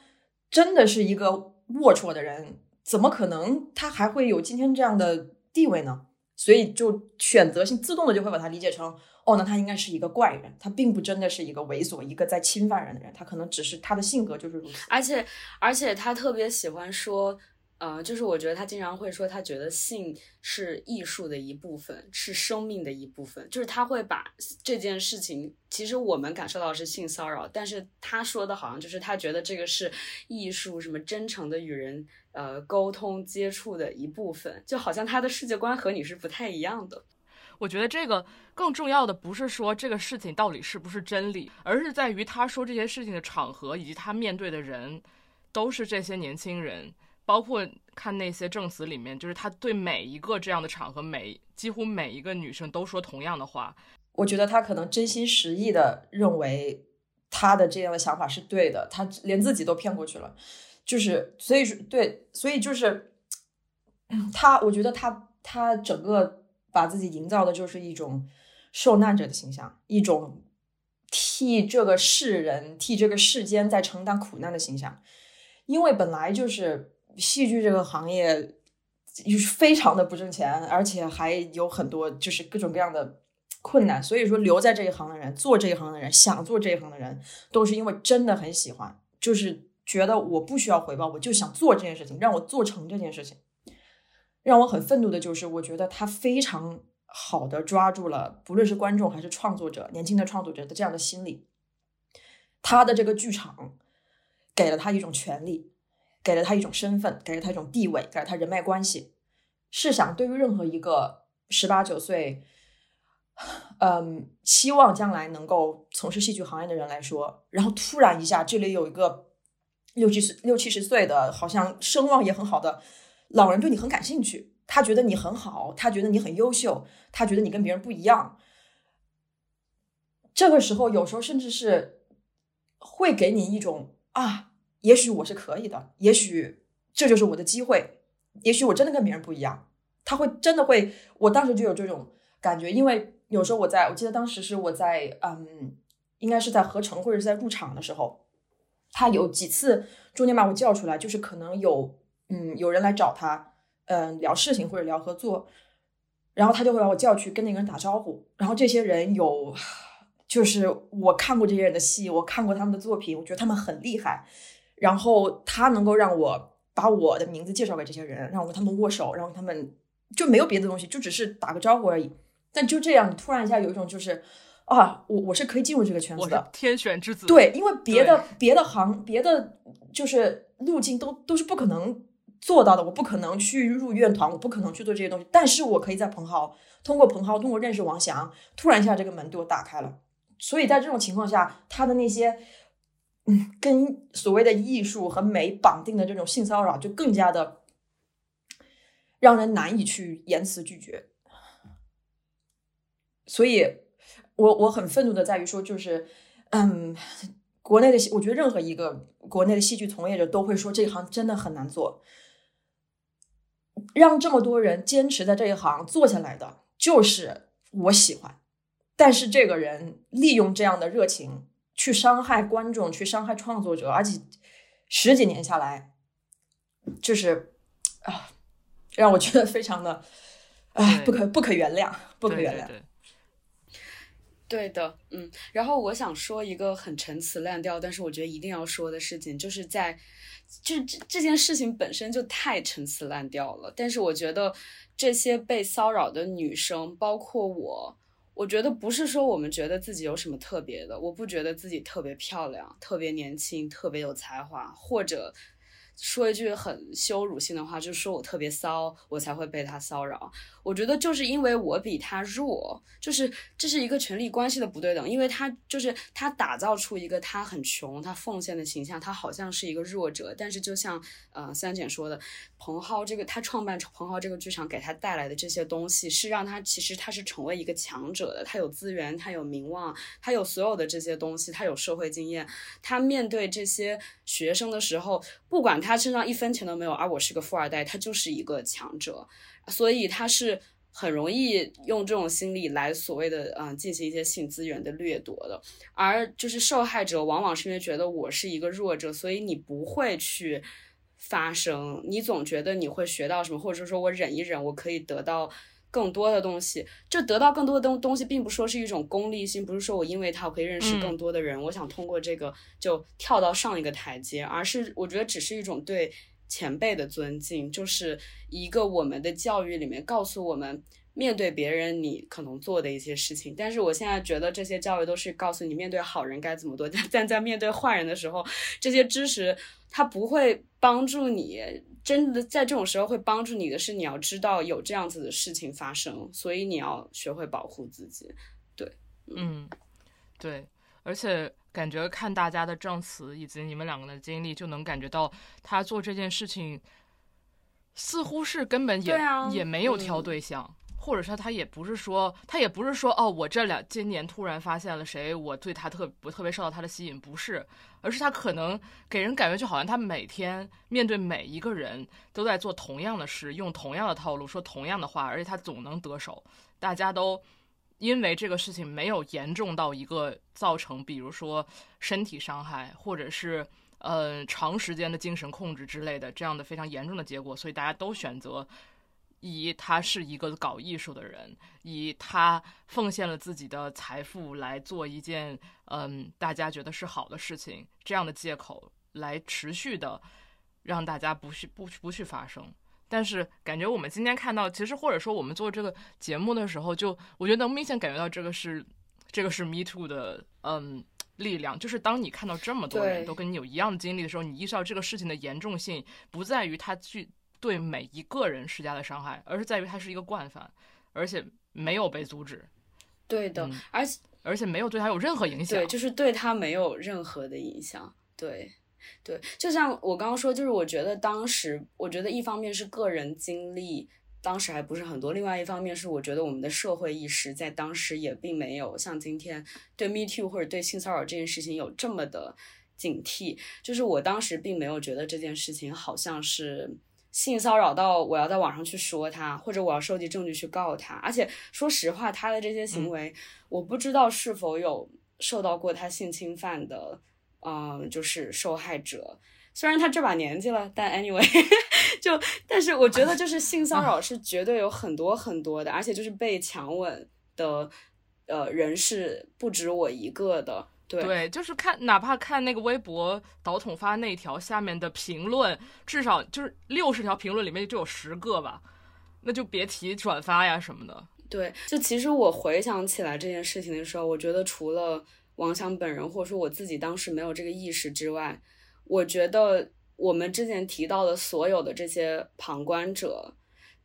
真的是一个龌龊的人，怎么可能他还会有今天这样的地位呢？所以就选择性自动的就会把他理解成，哦，那他应该是一个怪人，他并不真的是一个猥琐、一个在侵犯人的人，他可能只是他的性格就是如此。而且，而且他特别喜欢说。呃，就是我觉得他经常会说，他觉得性是艺术的一部分，是生命的一部分。就是他会把这件事情，其实我们感受到是性骚扰，但是他说的好像就是他觉得这个是艺术，什么真诚的与人呃沟通接触的一部分，就好像他的世界观和你是不太一样的。我觉得这个更重要的不是说这个事情到底是不是真理，而是在于他说这些事情的场合以及他面对的人都是这些年轻人。包括看那些证词里面，就是他对每一个这样的场合，每几乎每一个女生都说同样的话。我觉得他可能真心实意的认为他的这样的想法是对的，他连自己都骗过去了。就是所以说，对，所以就是他，我觉得他他整个把自己营造的就是一种受难者的形象，一种替这个世人、替这个世间在承担苦难的形象，因为本来就是。戏剧这个行业就是非常的不挣钱，而且还有很多就是各种各样的困难。所以说，留在这一行的人，做这一行的人，想做这一行的人，都是因为真的很喜欢，就是觉得我不需要回报，我就想做这件事情，让我做成这件事情。让我很愤怒的就是，我觉得他非常好的抓住了，不论是观众还是创作者，年轻的创作者的这样的心理。他的这个剧场给了他一种权利。给了他一种身份，给了他一种地位，给了他人脉关系。试想，对于任何一个十八九岁，嗯，希望将来能够从事戏剧行业的人来说，然后突然一下，这里有一个六七十六七十岁的，好像声望也很好的老人对你很感兴趣，他觉得你很好，他觉得你很优秀，他觉得你跟别人不一样。这个时候，有时候甚至是会给你一种啊。也许我是可以的，也许这就是我的机会，也许我真的跟别人不一样。他会真的会，我当时就有这种感觉，因为有时候我在我记得当时是我在嗯，应该是在合成或者是在入场的时候，他有几次中间把我叫出来，就是可能有嗯有人来找他嗯聊事情或者聊合作，然后他就会把我叫去跟那个人打招呼，然后这些人有就是我看过这些人的戏，我看过他们的作品，我觉得他们很厉害。然后他能够让我把我的名字介绍给这些人，让我跟他们握手，然后他们就没有别的东西，就只是打个招呼而已。但就这样，你突然一下有一种就是啊，我我是可以进入这个圈子的，天选之子。对，因为别的别的行别的就是路径都都是不可能做到的，我不可能去入院团，我不可能去做这些东西。但是我可以在彭浩通过彭浩通过认识王翔，突然一下这个门对我打开了。所以在这种情况下，他的那些。嗯，跟所谓的艺术和美绑定的这种性骚扰，就更加的让人难以去言辞拒绝。所以，我我很愤怒的在于说，就是，嗯，国内的戏，我觉得任何一个国内的戏剧从业者都会说，这一行真的很难做。让这么多人坚持在这一行做下来的，就是我喜欢。但是，这个人利用这样的热情。去伤害观众，去伤害创作者，而且十几年下来，就是啊，让我觉得非常的啊，不可不可原谅，不可原谅。对的，嗯。然后我想说一个很陈词滥调，但是我觉得一定要说的事情，就是在就是这这件事情本身就太陈词滥调了。但是我觉得这些被骚扰的女生，包括我。我觉得不是说我们觉得自己有什么特别的，我不觉得自己特别漂亮、特别年轻、特别有才华，或者说一句很羞辱性的话，就是说我特别骚，我才会被他骚扰。我觉得就是因为我比他弱，就是这是一个权力关系的不对等，因为他就是他打造出一个他很穷、他奉献的形象，他好像是一个弱者。但是就像呃三姐说的，彭浩这个他创办彭浩这个剧场给他带来的这些东西，是让他其实他是成为一个强者的。他有资源，他有名望，他有所有的这些东西，他有社会经验。他面对这些学生的时候，不管他身上一分钱都没有，而我是个富二代，他就是一个强者。所以他是很容易用这种心理来所谓的嗯进行一些性资源的掠夺的，而就是受害者往往是因为觉得我是一个弱者，所以你不会去发声，你总觉得你会学到什么，或者说我忍一忍，我可以得到更多的东西。这得到更多的东东西，并不说是一种功利性，不是说我因为他我可以认识更多的人，我想通过这个就跳到上一个台阶，而是我觉得只是一种对。前辈的尊敬，就是一个我们的教育里面告诉我们，面对别人你可能做的一些事情。但是我现在觉得这些教育都是告诉你面对好人该怎么做，但在面对坏人的时候，这些知识它不会帮助你。真的在这种时候会帮助你的是，你要知道有这样子的事情发生，所以你要学会保护自己。对，嗯，对，而且。感觉看大家的证词以及你们两个的经历，就能感觉到他做这件事情，似乎是根本也也没有挑对象，或者说他也不是说他也不是说哦，我这两今年突然发现了谁，我对他特不特别受到他的吸引，不是，而是他可能给人感觉就好像他每天面对每一个人都在做同样的事，用同样的套路说同样的话，而且他总能得手，大家都。因为这个事情没有严重到一个造成，比如说身体伤害，或者是呃长时间的精神控制之类的这样的非常严重的结果，所以大家都选择以他是一个搞艺术的人，以他奉献了自己的财富来做一件嗯大家觉得是好的事情这样的借口来持续的让大家不去不不去发生。但是感觉我们今天看到，其实或者说我们做这个节目的时候，就我觉得能明显感觉到这个是，这个是 Me Too 的嗯力量。就是当你看到这么多人都跟你有一样的经历的时候，你意识到这个事情的严重性不在于他去对每一个人施加的伤害，而是在于他是一个惯犯，而且没有被阻止。对的，而且而且没有对他有任何影响。对，就是对他没有任何的影响。对。对，就像我刚刚说，就是我觉得当时，我觉得一方面是个人经历，当时还不是很多；，另外一方面是我觉得我们的社会意识在当时也并没有像今天对 Me Too 或者对性骚扰这件事情有这么的警惕。就是我当时并没有觉得这件事情好像是性骚扰到我要在网上去说他，或者我要收集证据去告他。而且说实话，他的这些行为，我不知道是否有受到过他性侵犯的。嗯，就是受害者，虽然他这把年纪了，但 anyway，就但是我觉得就是性骚扰是绝对有很多很多的，而且就是被强吻的，呃，人是不止我一个的。对，对，就是看哪怕看那个微博导筒发那条下面的评论，至少就是六十条评论里面就有十个吧，那就别提转发呀什么的。对，就其实我回想起来这件事情的时候，我觉得除了。王翔本人，或者说我自己当时没有这个意识之外，我觉得我们之前提到的所有的这些旁观者，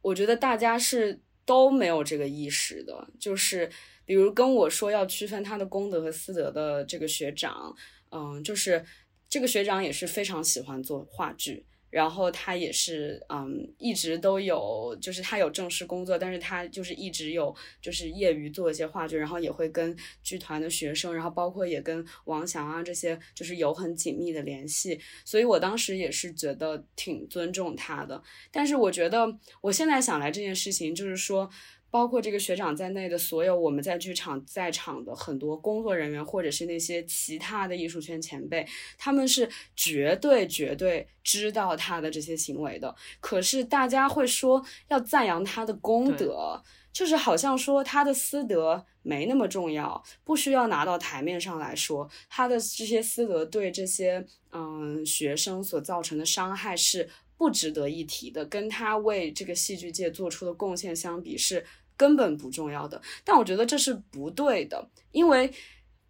我觉得大家是都没有这个意识的。就是比如跟我说要区分他的功德和私德的这个学长，嗯，就是这个学长也是非常喜欢做话剧。然后他也是，嗯，一直都有，就是他有正式工作，但是他就是一直有，就是业余做一些话剧，然后也会跟剧团的学生，然后包括也跟王翔啊这些，就是有很紧密的联系。所以我当时也是觉得挺尊重他的。但是我觉得我现在想来这件事情，就是说。包括这个学长在内的所有我们在剧场在场的很多工作人员，或者是那些其他的艺术圈前辈，他们是绝对绝对知道他的这些行为的。可是大家会说要赞扬他的功德，就是好像说他的私德没那么重要，不需要拿到台面上来说。他的这些私德对这些嗯学生所造成的伤害是。不值得一提的，跟他为这个戏剧界做出的贡献相比，是根本不重要的。但我觉得这是不对的，因为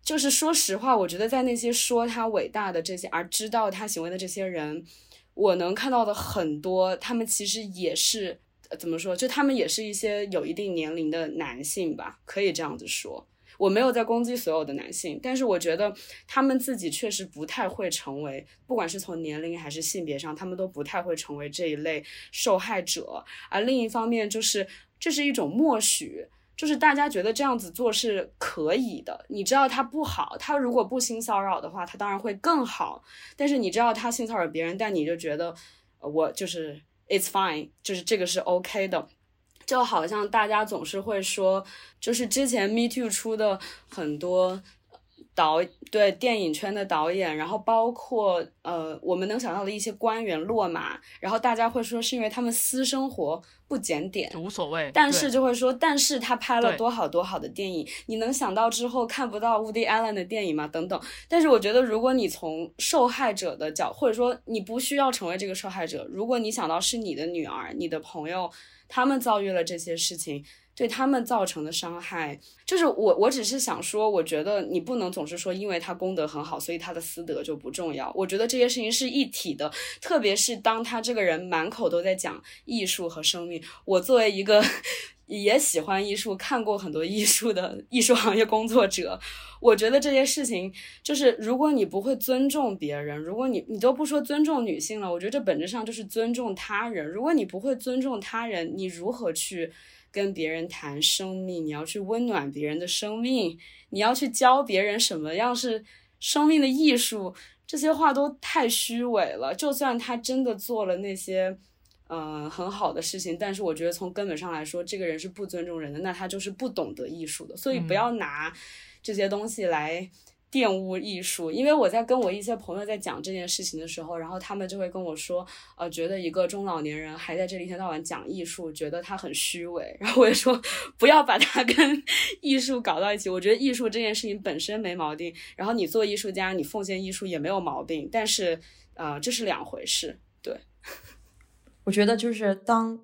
就是说实话，我觉得在那些说他伟大的这些而知道他行为的这些人，我能看到的很多，他们其实也是怎么说？就他们也是一些有一定年龄的男性吧，可以这样子说。我没有在攻击所有的男性，但是我觉得他们自己确实不太会成为，不管是从年龄还是性别上，他们都不太会成为这一类受害者。而另一方面，就是这是一种默许，就是大家觉得这样子做是可以的。你知道他不好，他如果不性骚扰的话，他当然会更好。但是你知道他性骚扰别人，但你就觉得我就是 it's fine，就是这个是 OK 的。就好像大家总是会说，就是之前 Me Too 出的很多导对电影圈的导演，然后包括呃我们能想到的一些官员落马，然后大家会说是因为他们私生活不检点，无所谓。但是就会说，但是他拍了多好多好的电影，你能想到之后看不到 Woody Allen 的电影吗？等等。但是我觉得，如果你从受害者的角，或者说你不需要成为这个受害者，如果你想到是你的女儿、你的朋友。他们遭遇了这些事情，对他们造成的伤害，就是我，我只是想说，我觉得你不能总是说，因为他功德很好，所以他的私德就不重要。我觉得这些事情是一体的，特别是当他这个人满口都在讲艺术和生命。我作为一个 也喜欢艺术、看过很多艺术的艺术行业工作者，我觉得这些事情就是，如果你不会尊重别人，如果你你都不说尊重女性了，我觉得这本质上就是尊重他人。如果你不会尊重他人，你如何去跟别人谈生命？你要去温暖别人的生命，你要去教别人什么样是生命的艺术？这些话都太虚伪了。就算他真的做了那些。嗯，很好的事情，但是我觉得从根本上来说，这个人是不尊重人的，那他就是不懂得艺术的。所以不要拿这些东西来玷污艺术。因为我在跟我一些朋友在讲这件事情的时候，然后他们就会跟我说，呃，觉得一个中老年人还在这里一天到晚讲艺术，觉得他很虚伪。然后我也说，不要把他跟 艺术搞到一起。我觉得艺术这件事情本身没毛病，然后你做艺术家，你奉献艺术也没有毛病。但是，呃，这是两回事，对。我觉得就是当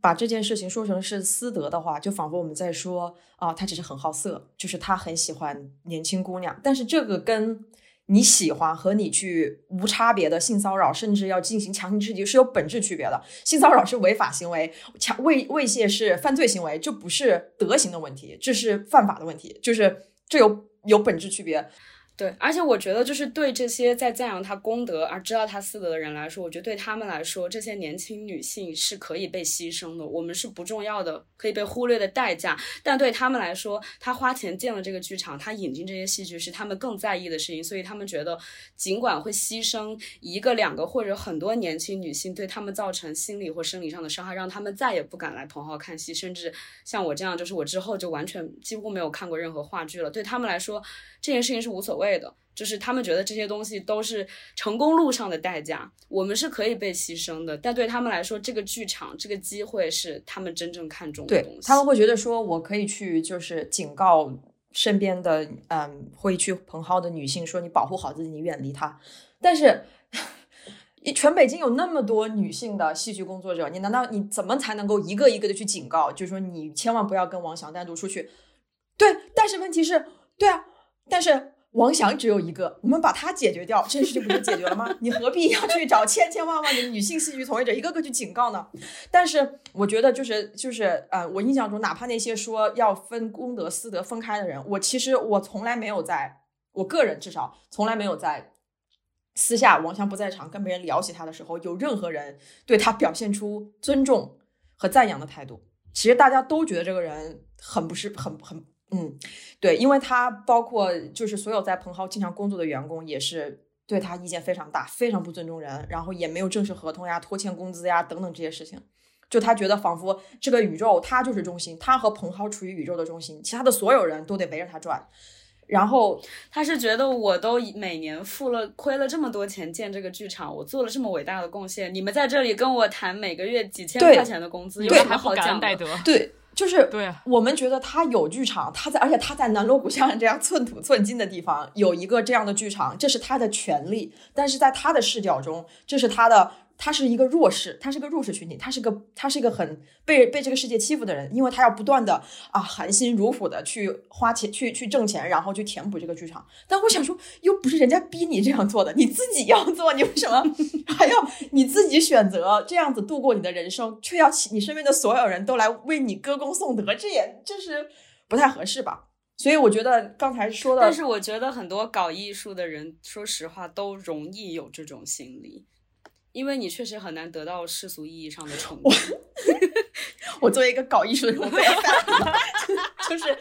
把这件事情说成是私德的话，就仿佛我们在说啊，他只是很好色，就是他很喜欢年轻姑娘。但是这个跟你喜欢和你去无差别的性骚扰，甚至要进行强行刺激是有本质区别的。性骚扰是违法行为，强猥猥亵是犯罪行为，这不是德行的问题，这是犯法的问题，就是这有有本质区别。对，而且我觉得，就是对这些在赞扬他功德而知道他私德的人来说，我觉得对他们来说，这些年轻女性是可以被牺牲的，我们是不重要的，可以被忽略的代价。但对他们来说，他花钱建了这个剧场，他引进这些戏剧是他们更在意的事情，所以他们觉得，尽管会牺牲一个、两个或者很多年轻女性，对他们造成心理或生理上的伤害，让他们再也不敢来蓬蒿看戏，甚至像我这样，就是我之后就完全几乎没有看过任何话剧了。对他们来说，这件事情是无所谓。对的，就是他们觉得这些东西都是成功路上的代价，我们是可以被牺牲的，但对他们来说，这个剧场这个机会是他们真正看重的东西。他们会觉得说，我可以去就是警告身边的嗯会去蓬蒿的女性说，你保护好自己，你远离他。但是，全北京有那么多女性的戏剧工作者，你难道你怎么才能够一个一个的去警告？就是说，你千万不要跟王翔单独出去。对，但是问题是，对啊，但是。王翔只有一个，我们把他解决掉，这件事情不就解决了吗？你何必要去找千千万万的女性戏剧从业者一个个去警告呢？但是我觉得，就是就是呃，我印象中，哪怕那些说要分公德私德分开的人，我其实我从来没有在，我个人至少从来没有在私下王翔不在场跟别人聊起他的时候，有任何人对他表现出尊重和赞扬的态度。其实大家都觉得这个人很不是很很。嗯，对，因为他包括就是所有在蓬蒿经常工作的员工，也是对他意见非常大，非常不尊重人，然后也没有正式合同呀、拖欠工资呀等等这些事情。就他觉得仿佛这个宇宙他就是中心，他和蓬蒿处于宇宙的中心，其他的所有人都得围着他转。然后他是觉得我都每年付了亏了这么多钱建这个剧场，我做了这么伟大的贡献，你们在这里跟我谈每个月几千块钱的工资，有什么好讲的？对。就是对我们觉得他有剧场，他在，而且他在南锣鼓巷这样寸土寸金的地方有一个这样的剧场，这是他的权利。但是在他的视角中，这是他的他是一个弱势，他是个弱势群体，他是个他是一个很被被这个世界欺负的人，因为他要不断的啊含辛茹苦的去花钱去去挣钱，然后去填补这个剧场。但我想说，又不是人家逼你这样做的，你自己要做，你为什么 还要你自己选择这样子度过你的人生，却要你身边的所有人都来为你歌功颂德？这也就是不太合适吧。所以我觉得刚才说的，但是我觉得很多搞艺术的人，说实话都容易有这种心理。因为你确实很难得到世俗意义上的成功。我作为一个搞艺术的人，我非常 就是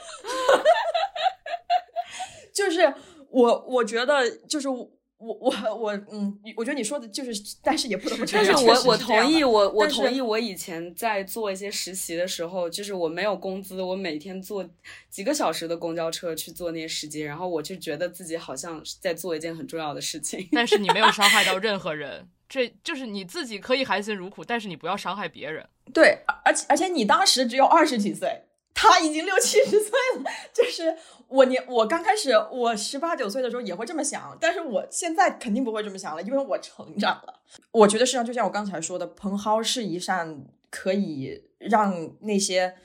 就是我我觉得就是我我我嗯，我觉得你说的就是，但是也不能不承认。但是我我同意，我我同意。我以前在做一些实习的时候，就是我没有工资，我每天坐几个小时的公交车去做那些实习，然后我就觉得自己好像在做一件很重要的事情。但是你没有伤害到任何人。这就是你自己可以含辛茹苦，但是你不要伤害别人。对，而且而且你当时只有二十几岁，他已经六七十岁了。就是我年我刚开始我十八九岁的时候也会这么想，但是我现在肯定不会这么想了，因为我成长了。我觉得实际上就像我刚才说的，蓬蒿是一扇可以让那些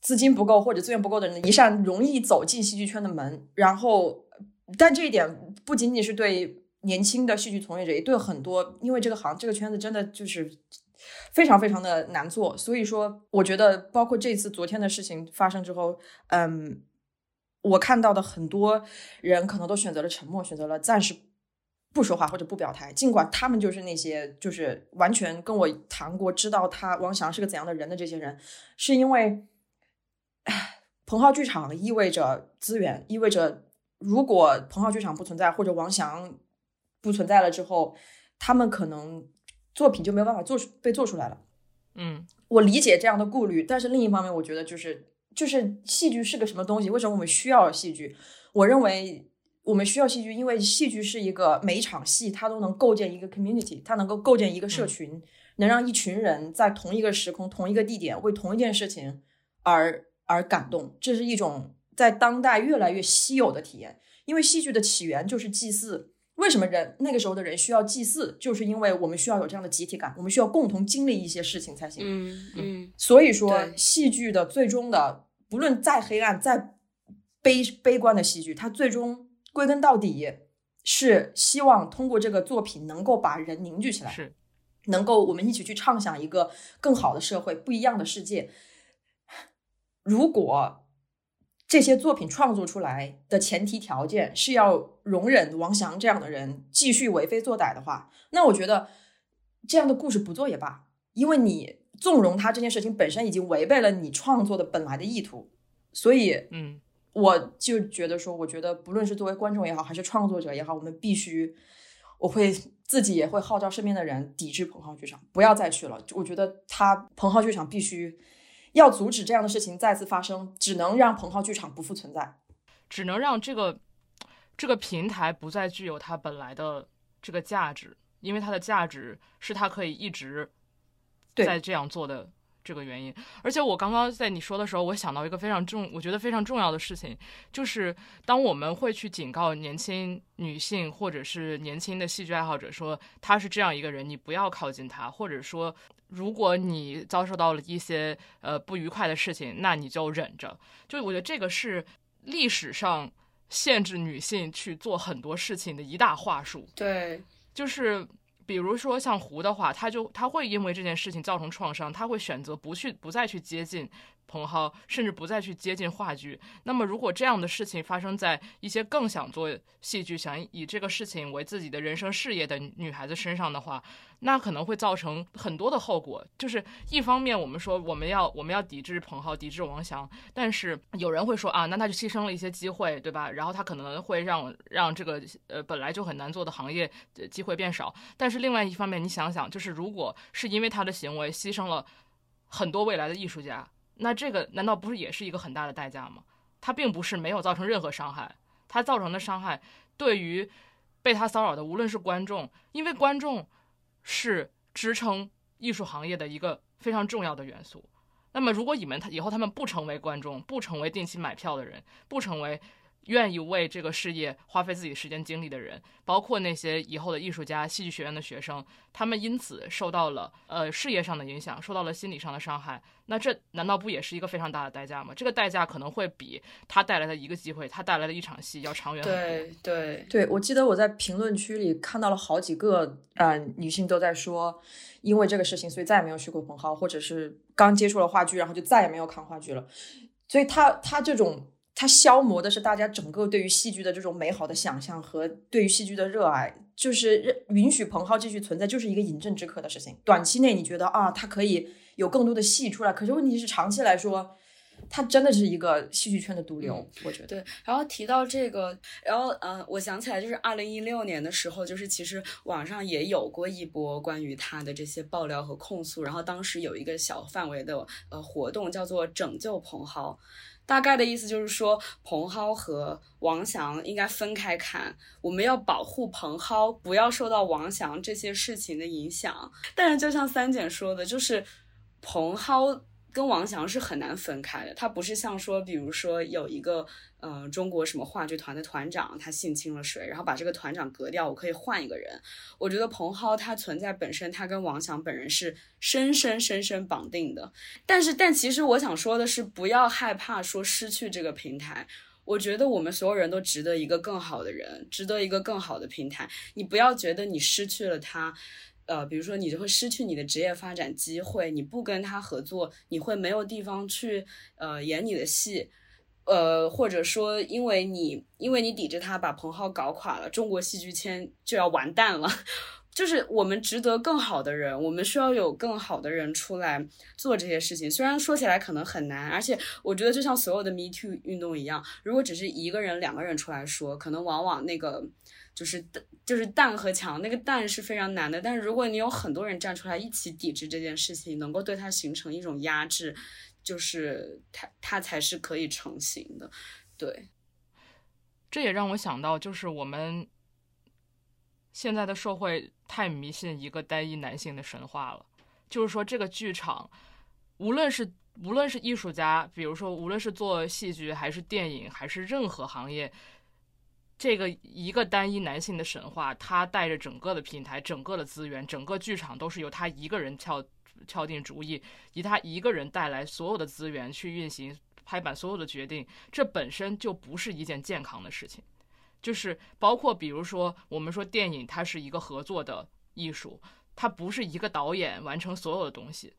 资金不够或者资源不够的人一扇容易走进戏剧圈的门。然后，但这一点不仅仅是对。年轻的戏剧从业者也对很多，因为这个行这个圈子真的就是非常非常的难做，所以说我觉得包括这次昨天的事情发生之后，嗯，我看到的很多人可能都选择了沉默，选择了暂时不说话或者不表态，尽管他们就是那些就是完全跟我谈过，知道他王翔是个怎样的人的这些人，是因为，彭浩剧场意味着资源，意味着如果彭浩剧场不存在，或者王翔。不存在了之后，他们可能作品就没有办法做出被做出来了。嗯，我理解这样的顾虑，但是另一方面，我觉得就是就是戏剧是个什么东西？为什么我们需要戏剧？我认为我们需要戏剧，因为戏剧是一个每一场戏它都能构建一个 community，它能够构建一个社群，能让一群人在同一个时空、同一个地点为同一件事情而而感动。这是一种在当代越来越稀有的体验，因为戏剧的起源就是祭祀。为什么人那个时候的人需要祭祀？就是因为我们需要有这样的集体感，我们需要共同经历一些事情才行。嗯嗯。所以说，戏剧的最终的，不论再黑暗、再悲悲观的戏剧，它最终归根到底是希望通过这个作品能够把人凝聚起来，是能够我们一起去畅想一个更好的社会、不一样的世界。如果。这些作品创作出来的前提条件是要容忍王翔这样的人继续为非作歹的话，那我觉得这样的故事不做也罢，因为你纵容他这件事情本身已经违背了你创作的本来的意图，所以，嗯，我就觉得说，我觉得不论是作为观众也好，还是创作者也好，我们必须，我会自己也会号召身边的人抵制彭浩剧场，不要再去了。我觉得他彭浩剧场必须。要阻止这样的事情再次发生，只能让彭浩剧场不复存在，只能让这个这个平台不再具有它本来的这个价值，因为它的价值是它可以一直在这样做的这个原因。而且我刚刚在你说的时候，我想到一个非常重，我觉得非常重要的事情，就是当我们会去警告年轻女性或者是年轻的戏剧爱好者说他是这样一个人，你不要靠近他，或者说。如果你遭受到了一些呃不愉快的事情，那你就忍着。就我觉得这个是历史上限制女性去做很多事情的一大话术。对，就是比如说像胡的话，他就他会因为这件事情造成创伤，他会选择不去不再去接近。彭浩甚至不再去接近话剧。那么，如果这样的事情发生在一些更想做戏剧、想以这个事情为自己的人生事业的女孩子身上的话，那可能会造成很多的后果。就是一方面，我们说我们要我们要抵制彭浩、抵制王翔，但是有人会说啊，那他就牺牲了一些机会，对吧？然后他可能会让让这个呃本来就很难做的行业机会变少。但是另外一方面，你想想，就是如果是因为他的行为牺牲了很多未来的艺术家。那这个难道不是也是一个很大的代价吗？他并不是没有造成任何伤害，他造成的伤害对于被他骚扰的无论是观众，因为观众是支撑艺术行业的一个非常重要的元素。那么如果你们他以后他们不成为观众，不成为定期买票的人，不成为愿意为这个事业花费自己时间精力的人，包括那些以后的艺术家、戏剧学院的学生，他们因此受到了呃事业上的影响，受到了心理上的伤害。那这难道不也是一个非常大的代价吗？这个代价可能会比他带来的一个机会，他带来的一场戏要长远很多。对对对，我记得我在评论区里看到了好几个呃女性都在说，因为这个事情，所以再也没有去过蓬蒿，或者是刚接触了话剧，然后就再也没有看话剧了。所以他他这种。它消磨的是大家整个对于戏剧的这种美好的想象和对于戏剧的热爱，就是允许彭浩继续存在，就是一个饮鸩止渴的事情。短期内你觉得啊，它可以有更多的戏出来，可是问题是长期来说，他真的是一个戏剧圈的毒瘤。我觉得对。然后提到这个，然后嗯，我想起来就是二零一六年的时候，就是其实网上也有过一波关于他的这些爆料和控诉，然后当时有一个小范围的呃活动叫做拯救彭浩。大概的意思就是说，彭浩和王翔应该分开看，我们要保护彭浩，不要受到王翔这些事情的影响。但是，就像三姐说的，就是彭浩。跟王翔是很难分开的，他不是像说，比如说有一个，呃，中国什么话剧团的团长，他性侵了谁，然后把这个团长革掉，我可以换一个人。我觉得彭浩他存在本身，他跟王翔本人是深深深深绑定的。但是，但其实我想说的是，不要害怕说失去这个平台。我觉得我们所有人都值得一个更好的人，值得一个更好的平台。你不要觉得你失去了他。呃，比如说你就会失去你的职业发展机会，你不跟他合作，你会没有地方去呃演你的戏，呃，或者说因为你因为你抵制他把彭浩搞垮了，中国戏剧圈就要完蛋了。就是我们值得更好的人，我们需要有更好的人出来做这些事情。虽然说起来可能很难，而且我觉得就像所有的 Me Too 运动一样，如果只是一个人、两个人出来说，可能往往那个。就是就是蛋和墙，那个蛋是非常难的。但是如果你有很多人站出来一起抵制这件事情，能够对它形成一种压制，就是它它才是可以成型的。对，这也让我想到，就是我们现在的社会太迷信一个单一男性的神话了。就是说，这个剧场，无论是无论是艺术家，比如说无论是做戏剧还是电影，还是任何行业。这个一个单一男性的神话，他带着整个的平台、整个的资源、整个剧场都是由他一个人敲敲定主意，以他一个人带来所有的资源去运行拍板所有的决定，这本身就不是一件健康的事情。就是包括比如说，我们说电影它是一个合作的艺术，它不是一个导演完成所有的东西。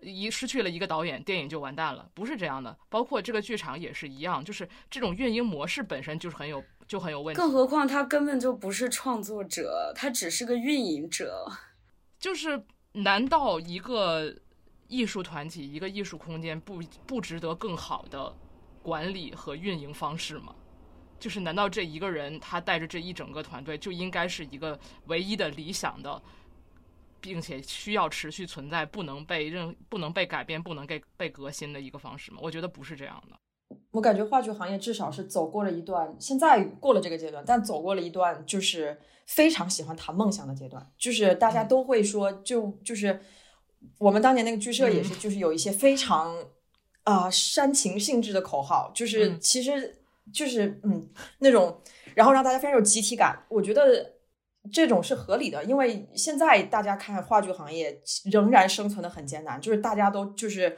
一失去了一个导演，电影就完蛋了，不是这样的。包括这个剧场也是一样，就是这种运营模式本身就是很有就很有问题。更何况他根本就不是创作者，他只是个运营者。就是难道一个艺术团体、一个艺术空间不不值得更好的管理和运营方式吗？就是难道这一个人他带着这一整个团队就应该是一个唯一的理想的？并且需要持续存在，不能被任不能被改变，不能给被革新的一个方式吗？我觉得不是这样的。我感觉话剧行业至少是走过了一段，现在过了这个阶段，但走过了一段就是非常喜欢谈梦想的阶段。就是大家都会说，就就是我们当年那个剧社也是，就是有一些非常啊煽情性质的口号，就是其实就是嗯那种，然后让大家非常有集体感。我觉得。这种是合理的，因为现在大家看话剧行业仍然生存的很艰难，就是大家都就是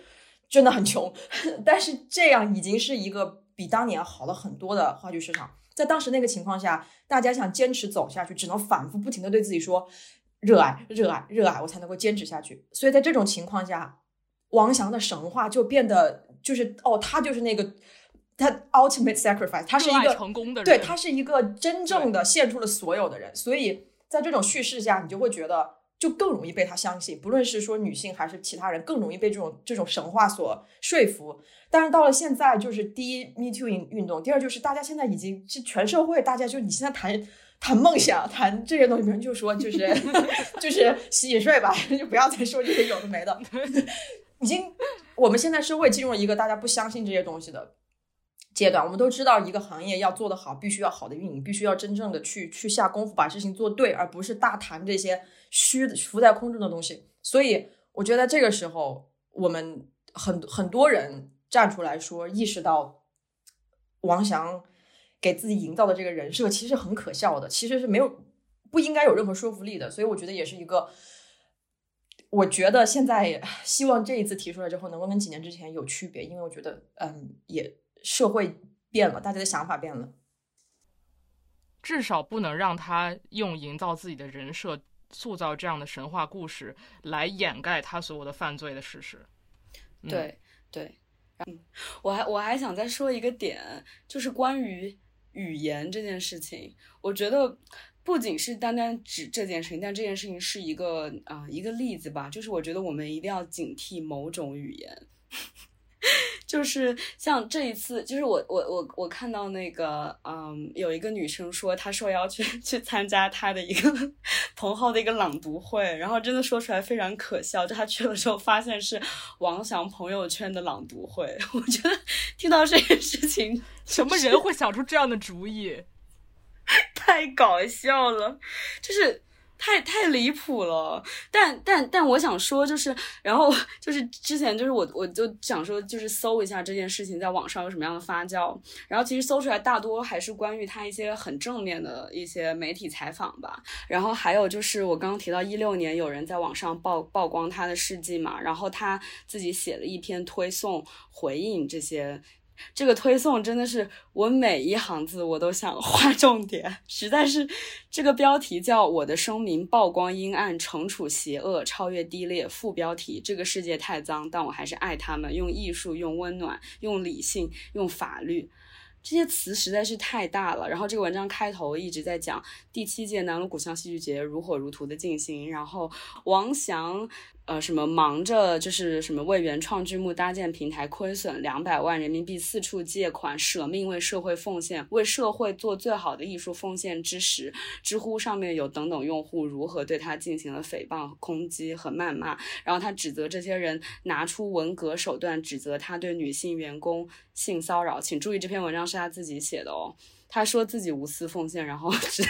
真的很穷，但是这样已经是一个比当年好了很多的话剧市场。在当时那个情况下，大家想坚持走下去，只能反复不停的对自己说热爱、热爱、热爱，我才能够坚持下去。所以在这种情况下，王翔的神话就变得就是哦，他就是那个。他 ultimate sacrifice，他是一个成功的人，对他是一个真正的献出了所有的人，所以在这种叙事下，你就会觉得就更容易被他相信，不论是说女性还是其他人，更容易被这种这种神话所说服。但是到了现在，就是第一 Me Too 运运动，第二就是大家现在已经是全社会，大家就你现在谈谈梦想，谈这些东西，别人就说就是 就是洗洗睡吧，就不要再说这些有的没的。已经我们现在社会进入了一个大家不相信这些东西的。阶段，我们都知道，一个行业要做得好，必须要好的运营，必须要真正的去去下功夫把事情做对，而不是大谈这些虚的浮在空中的东西。所以，我觉得这个时候，我们很很多人站出来说，意识到王翔给自己营造的这个人设，其实很可笑的，其实是没有不应该有任何说服力的。所以我觉得也是一个，我觉得现在希望这一次提出来之后，能够跟几年之前有区别，因为我觉得，嗯，也社会变了，大家的想法变了，至少不能让他用营造自己的人设、塑造这样的神话故事来掩盖他所有的犯罪的事实。对对，嗯，我还我还想再说一个点，就是关于。语言这件事情，我觉得不仅是单单指这件事情，但这件事情是一个啊一个例子吧。就是我觉得我们一定要警惕某种语言。就是像这一次，就是我我我我看到那个，嗯，有一个女生说，她受邀去去参加她的一个 彭浩的一个朗读会，然后真的说出来非常可笑。就她去了之后，发现是王翔朋友圈的朗读会。我觉得听到这件事情，什么人会想出这样的主意？太搞笑了，就是。太太离谱了，但但但我想说，就是然后就是之前就是我我就想说，就是搜一下这件事情在网上有什么样的发酵，然后其实搜出来大多还是关于他一些很正面的一些媒体采访吧，然后还有就是我刚刚提到一六年有人在网上曝曝光他的事迹嘛，然后他自己写了一篇推送回应这些。这个推送真的是我每一行字我都想划重点，实在是这个标题叫《我的声明曝光阴暗，惩处邪恶，超越低劣》。副标题：这个世界太脏，但我还是爱他们。用艺术，用温暖，用理性，用法律。这些词实在是太大了。然后这个文章开头一直在讲第七届南锣鼓巷戏剧节如火如荼的进行。然后王翔。呃，什么忙着就是什么为原创剧目搭建平台，亏损两百万人民币，四处借款，舍命为社会奉献，为社会做最好的艺术奉献之时，知乎上面有等等用户如何对他进行了诽谤、攻击和谩骂，然后他指责这些人拿出文革手段，指责他对女性员工性骚扰。请注意，这篇文章是他自己写的哦。他说自己无私奉献，然后 只，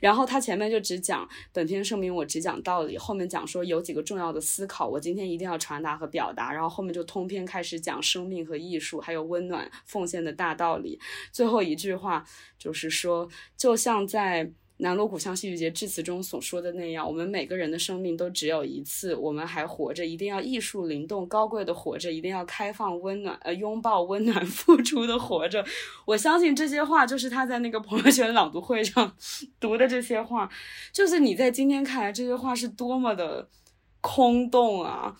然后他前面就只讲本篇声明，我只讲道理，后面讲说有几个重要的思考，我今天一定要传达和表达，然后后面就通篇开始讲生命和艺术，还有温暖奉献的大道理，最后一句话就是说，就像在。南锣鼓巷戏剧节致辞中所说的那样，我们每个人的生命都只有一次，我们还活着，一定要艺术灵动、高贵的活着，一定要开放、温暖，呃，拥抱、温暖、付出的活着。我相信这些话就是他在那个朋友圈朗读会上 读的这些话，就是你在今天看来，这些话是多么的空洞啊！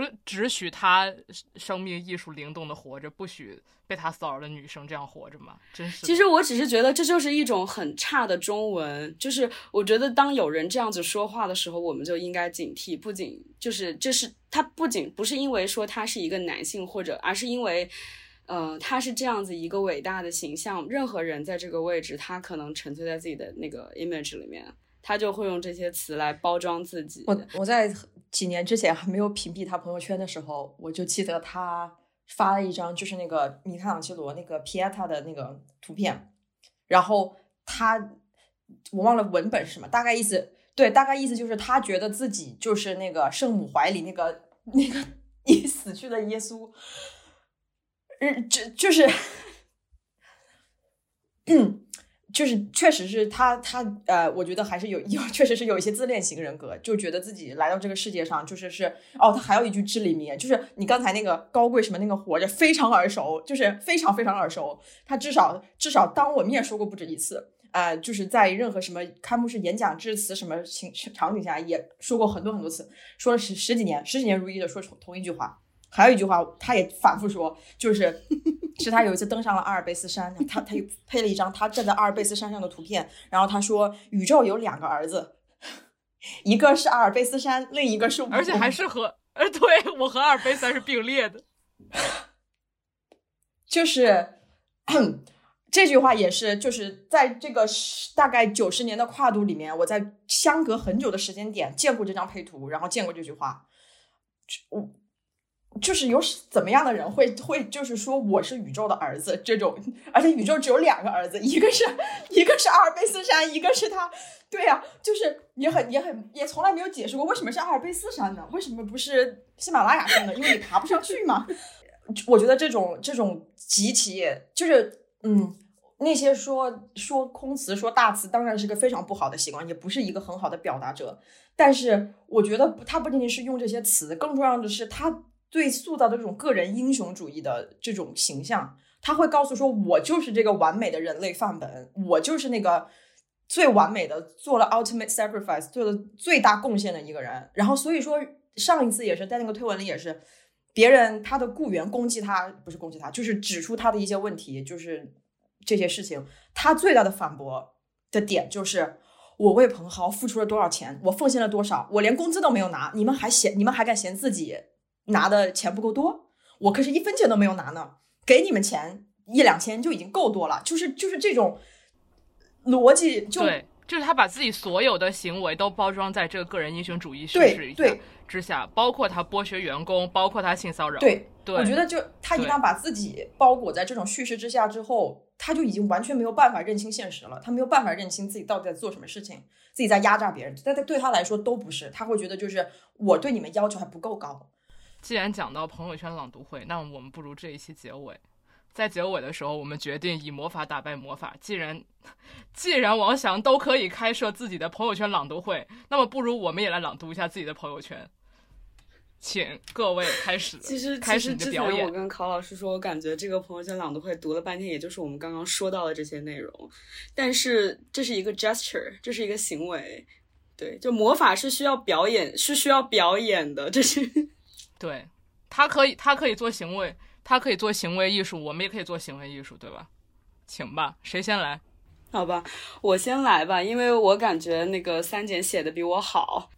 只只许他生命艺术灵动的活着，不许被他骚扰的女生这样活着吗？真是。其实我只是觉得这就是一种很差的中文，就是我觉得当有人这样子说话的时候，我们就应该警惕。不仅就是这是他不仅不是因为说他是一个男性，或者而是因为，呃，他是这样子一个伟大的形象。任何人在这个位置，他可能沉醉在自己的那个 image 里面，他就会用这些词来包装自己。我我在。几年之前还没有屏蔽他朋友圈的时候，我就记得他发了一张就是那个米开朗基罗那个皮埃塔的那个图片，然后他我忘了文本是什么，大概意思对，大概意思就是他觉得自己就是那个圣母怀里那个那个已死去的耶稣，嗯，这就是，嗯。就是确实是他，他呃，我觉得还是有有，确实是有一些自恋型人格，就觉得自己来到这个世界上，就是是哦，他还有一句至理名言，就是你刚才那个高贵什么那个活着非常耳熟，就是非常非常耳熟，他至少至少当我面说过不止一次，呃，就是在任何什么开幕式演讲致辞什么情场景下也说过很多很多次，说了十十几年，十几年如一的说同同一句话。还有一句话，他也反复说，就是是他有一次登上了阿尔卑斯山，他他又配了一张他站在阿尔卑斯山上的图片，然后他说宇宙有两个儿子，一个是阿尔卑斯山，另一个是我，而且还是和呃，对我和阿尔卑斯山是并列的，就是这句话也是就是在这个大概九十年的跨度里面，我在相隔很久的时间点见过这张配图，然后见过这句话，我。就是有怎么样的人会会就是说我是宇宙的儿子这种，而且宇宙只有两个儿子，一个是一个是阿尔卑斯山，一个是他。对呀，就是也很也很也从来没有解释过为什么是阿尔卑斯山呢？为什么不是喜马拉雅山呢？因为你爬不上去嘛。我觉得这种这种极其就是嗯，那些说说空词、说大词，当然是个非常不好的习惯，也不是一个很好的表达者。但是我觉得不他不仅仅是用这些词，更重要的是他对塑造的这种个人英雄主义的这种形象，他会告诉说，我就是这个完美的人类范本，我就是那个最完美的，做了 ultimate sacrifice，做了最大贡献的一个人。然后所以说，上一次也是在那个推文里也是。别人他的雇员攻击他，不是攻击他，就是指出他的一些问题，就是这些事情。他最大的反驳的点就是：我为彭浩付出了多少钱，我奉献了多少，我连工资都没有拿，你们还嫌你们还敢嫌自己拿的钱不够多？我可是一分钱都没有拿呢，给你们钱一两千就已经够多了。就是就是这种逻辑，就对，就是他把自己所有的行为都包装在这个个人英雄主义叙事对。之下，包括他剥削员工，包括他性骚扰。对，对我觉得就他一旦把自己包裹在这种叙事之下之后，他就已经完全没有办法认清现实了。他没有办法认清自己到底在做什么事情，自己在压榨别人。但他对他来说都不是，他会觉得就是我对你们要求还不够高。既然讲到朋友圈朗读会，那我们不如这一期结尾。在结尾的时候，我们决定以魔法打败魔法。既然 既然王翔都可以开设自己的朋友圈朗读会，那么不如我们也来朗读一下自己的朋友圈。请各位开始。其实，开始之前我跟考老师说，我感觉这个朋友圈朗读会读了半天，也就是我们刚刚说到的这些内容。但是，这是一个 gesture，这是一个行为。对，就魔法是需要表演，是需要表演的。这是对，他可以，他可以做行为，他可以做行为艺术，我们也可以做行为艺术，对吧？请吧，谁先来？好吧，我先来吧，因为我感觉那个三简写的比我好，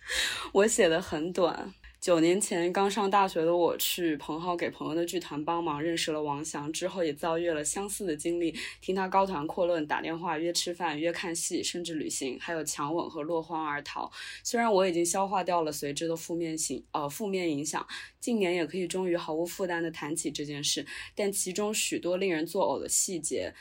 我写的很短。九年前刚上大学的我，去彭浩给朋友的剧团帮忙，认识了王翔，之后也遭遇了相似的经历，听他高谈阔论，打电话约吃饭、约看戏，甚至旅行，还有强吻和落荒而逃。虽然我已经消化掉了随之的负面性呃负面影响，近年也可以终于毫无负担的谈起这件事，但其中许多令人作呕的细节。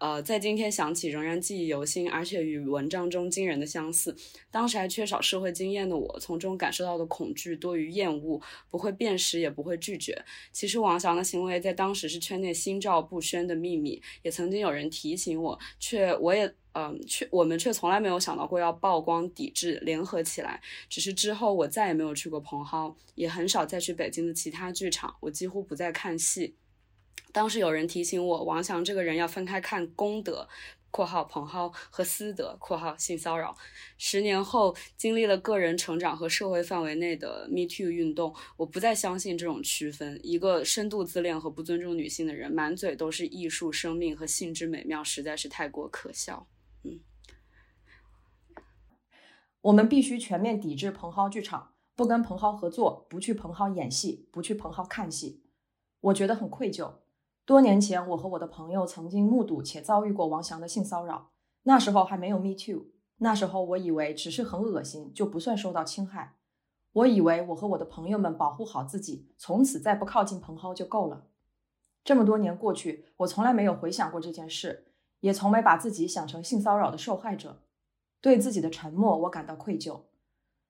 呃，在今天想起仍然记忆犹新，而且与文章中惊人的相似。当时还缺少社会经验的我，从中感受到的恐惧多于厌恶，不会辨识，也不会拒绝。其实王翔的行为在当时是圈内心照不宣的秘密，也曾经有人提醒我，却我也嗯，却我们却从来没有想到过要曝光、抵制、联合起来。只是之后我再也没有去过蓬蒿，也很少再去北京的其他剧场，我几乎不再看戏。当时有人提醒我，王翔这个人要分开看公德（括号彭浩）和私德（括号性骚扰）。十年后，经历了个人成长和社会范围内的 Me Too 运动，我不再相信这种区分。一个深度自恋和不尊重女性的人，满嘴都是艺术、生命和性之美妙，实在是太过可笑。嗯，我们必须全面抵制彭浩剧场，不跟彭浩合作，不去彭浩演戏，不去彭浩看戏。我觉得很愧疚。多年前，我和我的朋友曾经目睹且遭遇过王翔的性骚扰。那时候还没有 Me Too，那时候我以为只是很恶心，就不算受到侵害。我以为我和我的朋友们保护好自己，从此再不靠近彭浩就够了。这么多年过去，我从来没有回想过这件事，也从没把自己想成性骚扰的受害者。对自己的沉默，我感到愧疚。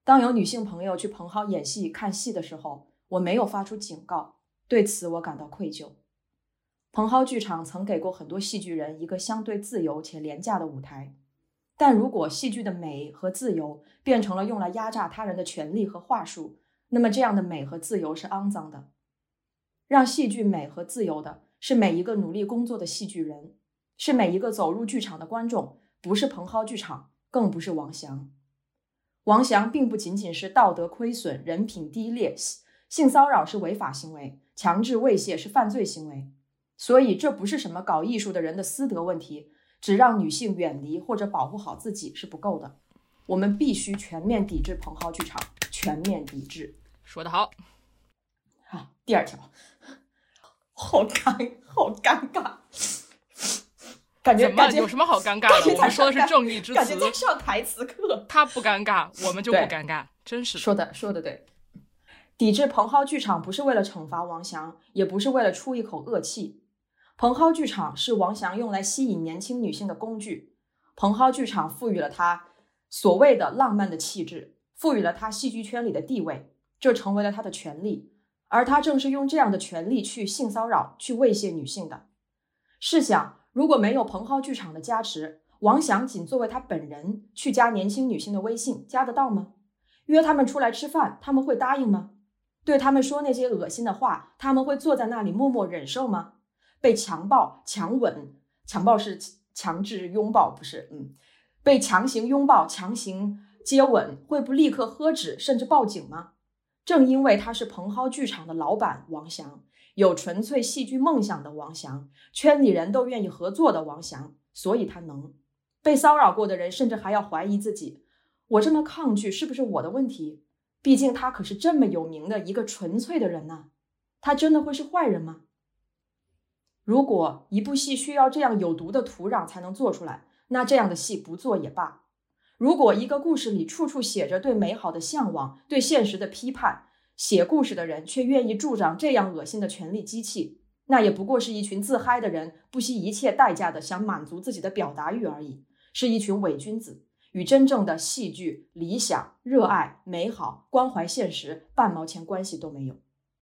当有女性朋友去彭浩演戏看戏的时候，我没有发出警告，对此我感到愧疚。蓬蒿剧场曾给过很多戏剧人一个相对自由且廉价的舞台，但如果戏剧的美和自由变成了用来压榨他人的权利和话术，那么这样的美和自由是肮脏的。让戏剧美和自由的是每一个努力工作的戏剧人，是每一个走入剧场的观众，不是蓬蒿剧场，更不是王翔。王翔并不仅仅是道德亏损、人品低劣，性骚扰是违法行为，强制猥亵是犯罪行为。所以这不是什么搞艺术的人的私德问题，只让女性远离或者保护好自己是不够的。我们必须全面抵制蓬蒿剧场，全面抵制。说得好。好，第二条，好尴，好尴尬。感觉感觉有什么好尴尬的？我们说的是正义之词。感觉在上台词课。他不尴尬，我们就不尴尬。真是说的说的对。抵制蓬蒿剧场不是为了惩罚王翔，也不是为了出一口恶气。蓬蒿剧场是王翔用来吸引年轻女性的工具。蓬蒿剧场赋予了他所谓的浪漫的气质，赋予了他戏剧圈里的地位，这成为了他的权利。而他正是用这样的权利去性骚扰、去猥亵女性的。试想，如果没有蓬蒿剧场的加持，王翔仅作为他本人去加年轻女性的微信，加得到吗？约他们出来吃饭，他们会答应吗？对他们说那些恶心的话，他们会坐在那里默默忍受吗？被强暴、强吻，强暴是强制拥抱，不是？嗯，被强行拥抱、强行接吻，会不立刻喝止，甚至报警吗？正因为他是蓬蒿剧场的老板王翔，有纯粹戏剧梦想的王翔，圈里人都愿意合作的王翔，所以他能。被骚扰过的人甚至还要怀疑自己：我这么抗拒，是不是我的问题？毕竟他可是这么有名的一个纯粹的人呢。他真的会是坏人吗？如果一部戏需要这样有毒的土壤才能做出来，那这样的戏不做也罢。如果一个故事里处处写着对美好的向往、对现实的批判，写故事的人却愿意助长这样恶心的权力机器，那也不过是一群自嗨的人，不惜一切代价的想满足自己的表达欲而已，是一群伪君子，与真正的戏剧理想、热爱、美好、关怀现实半毛钱关系都没有。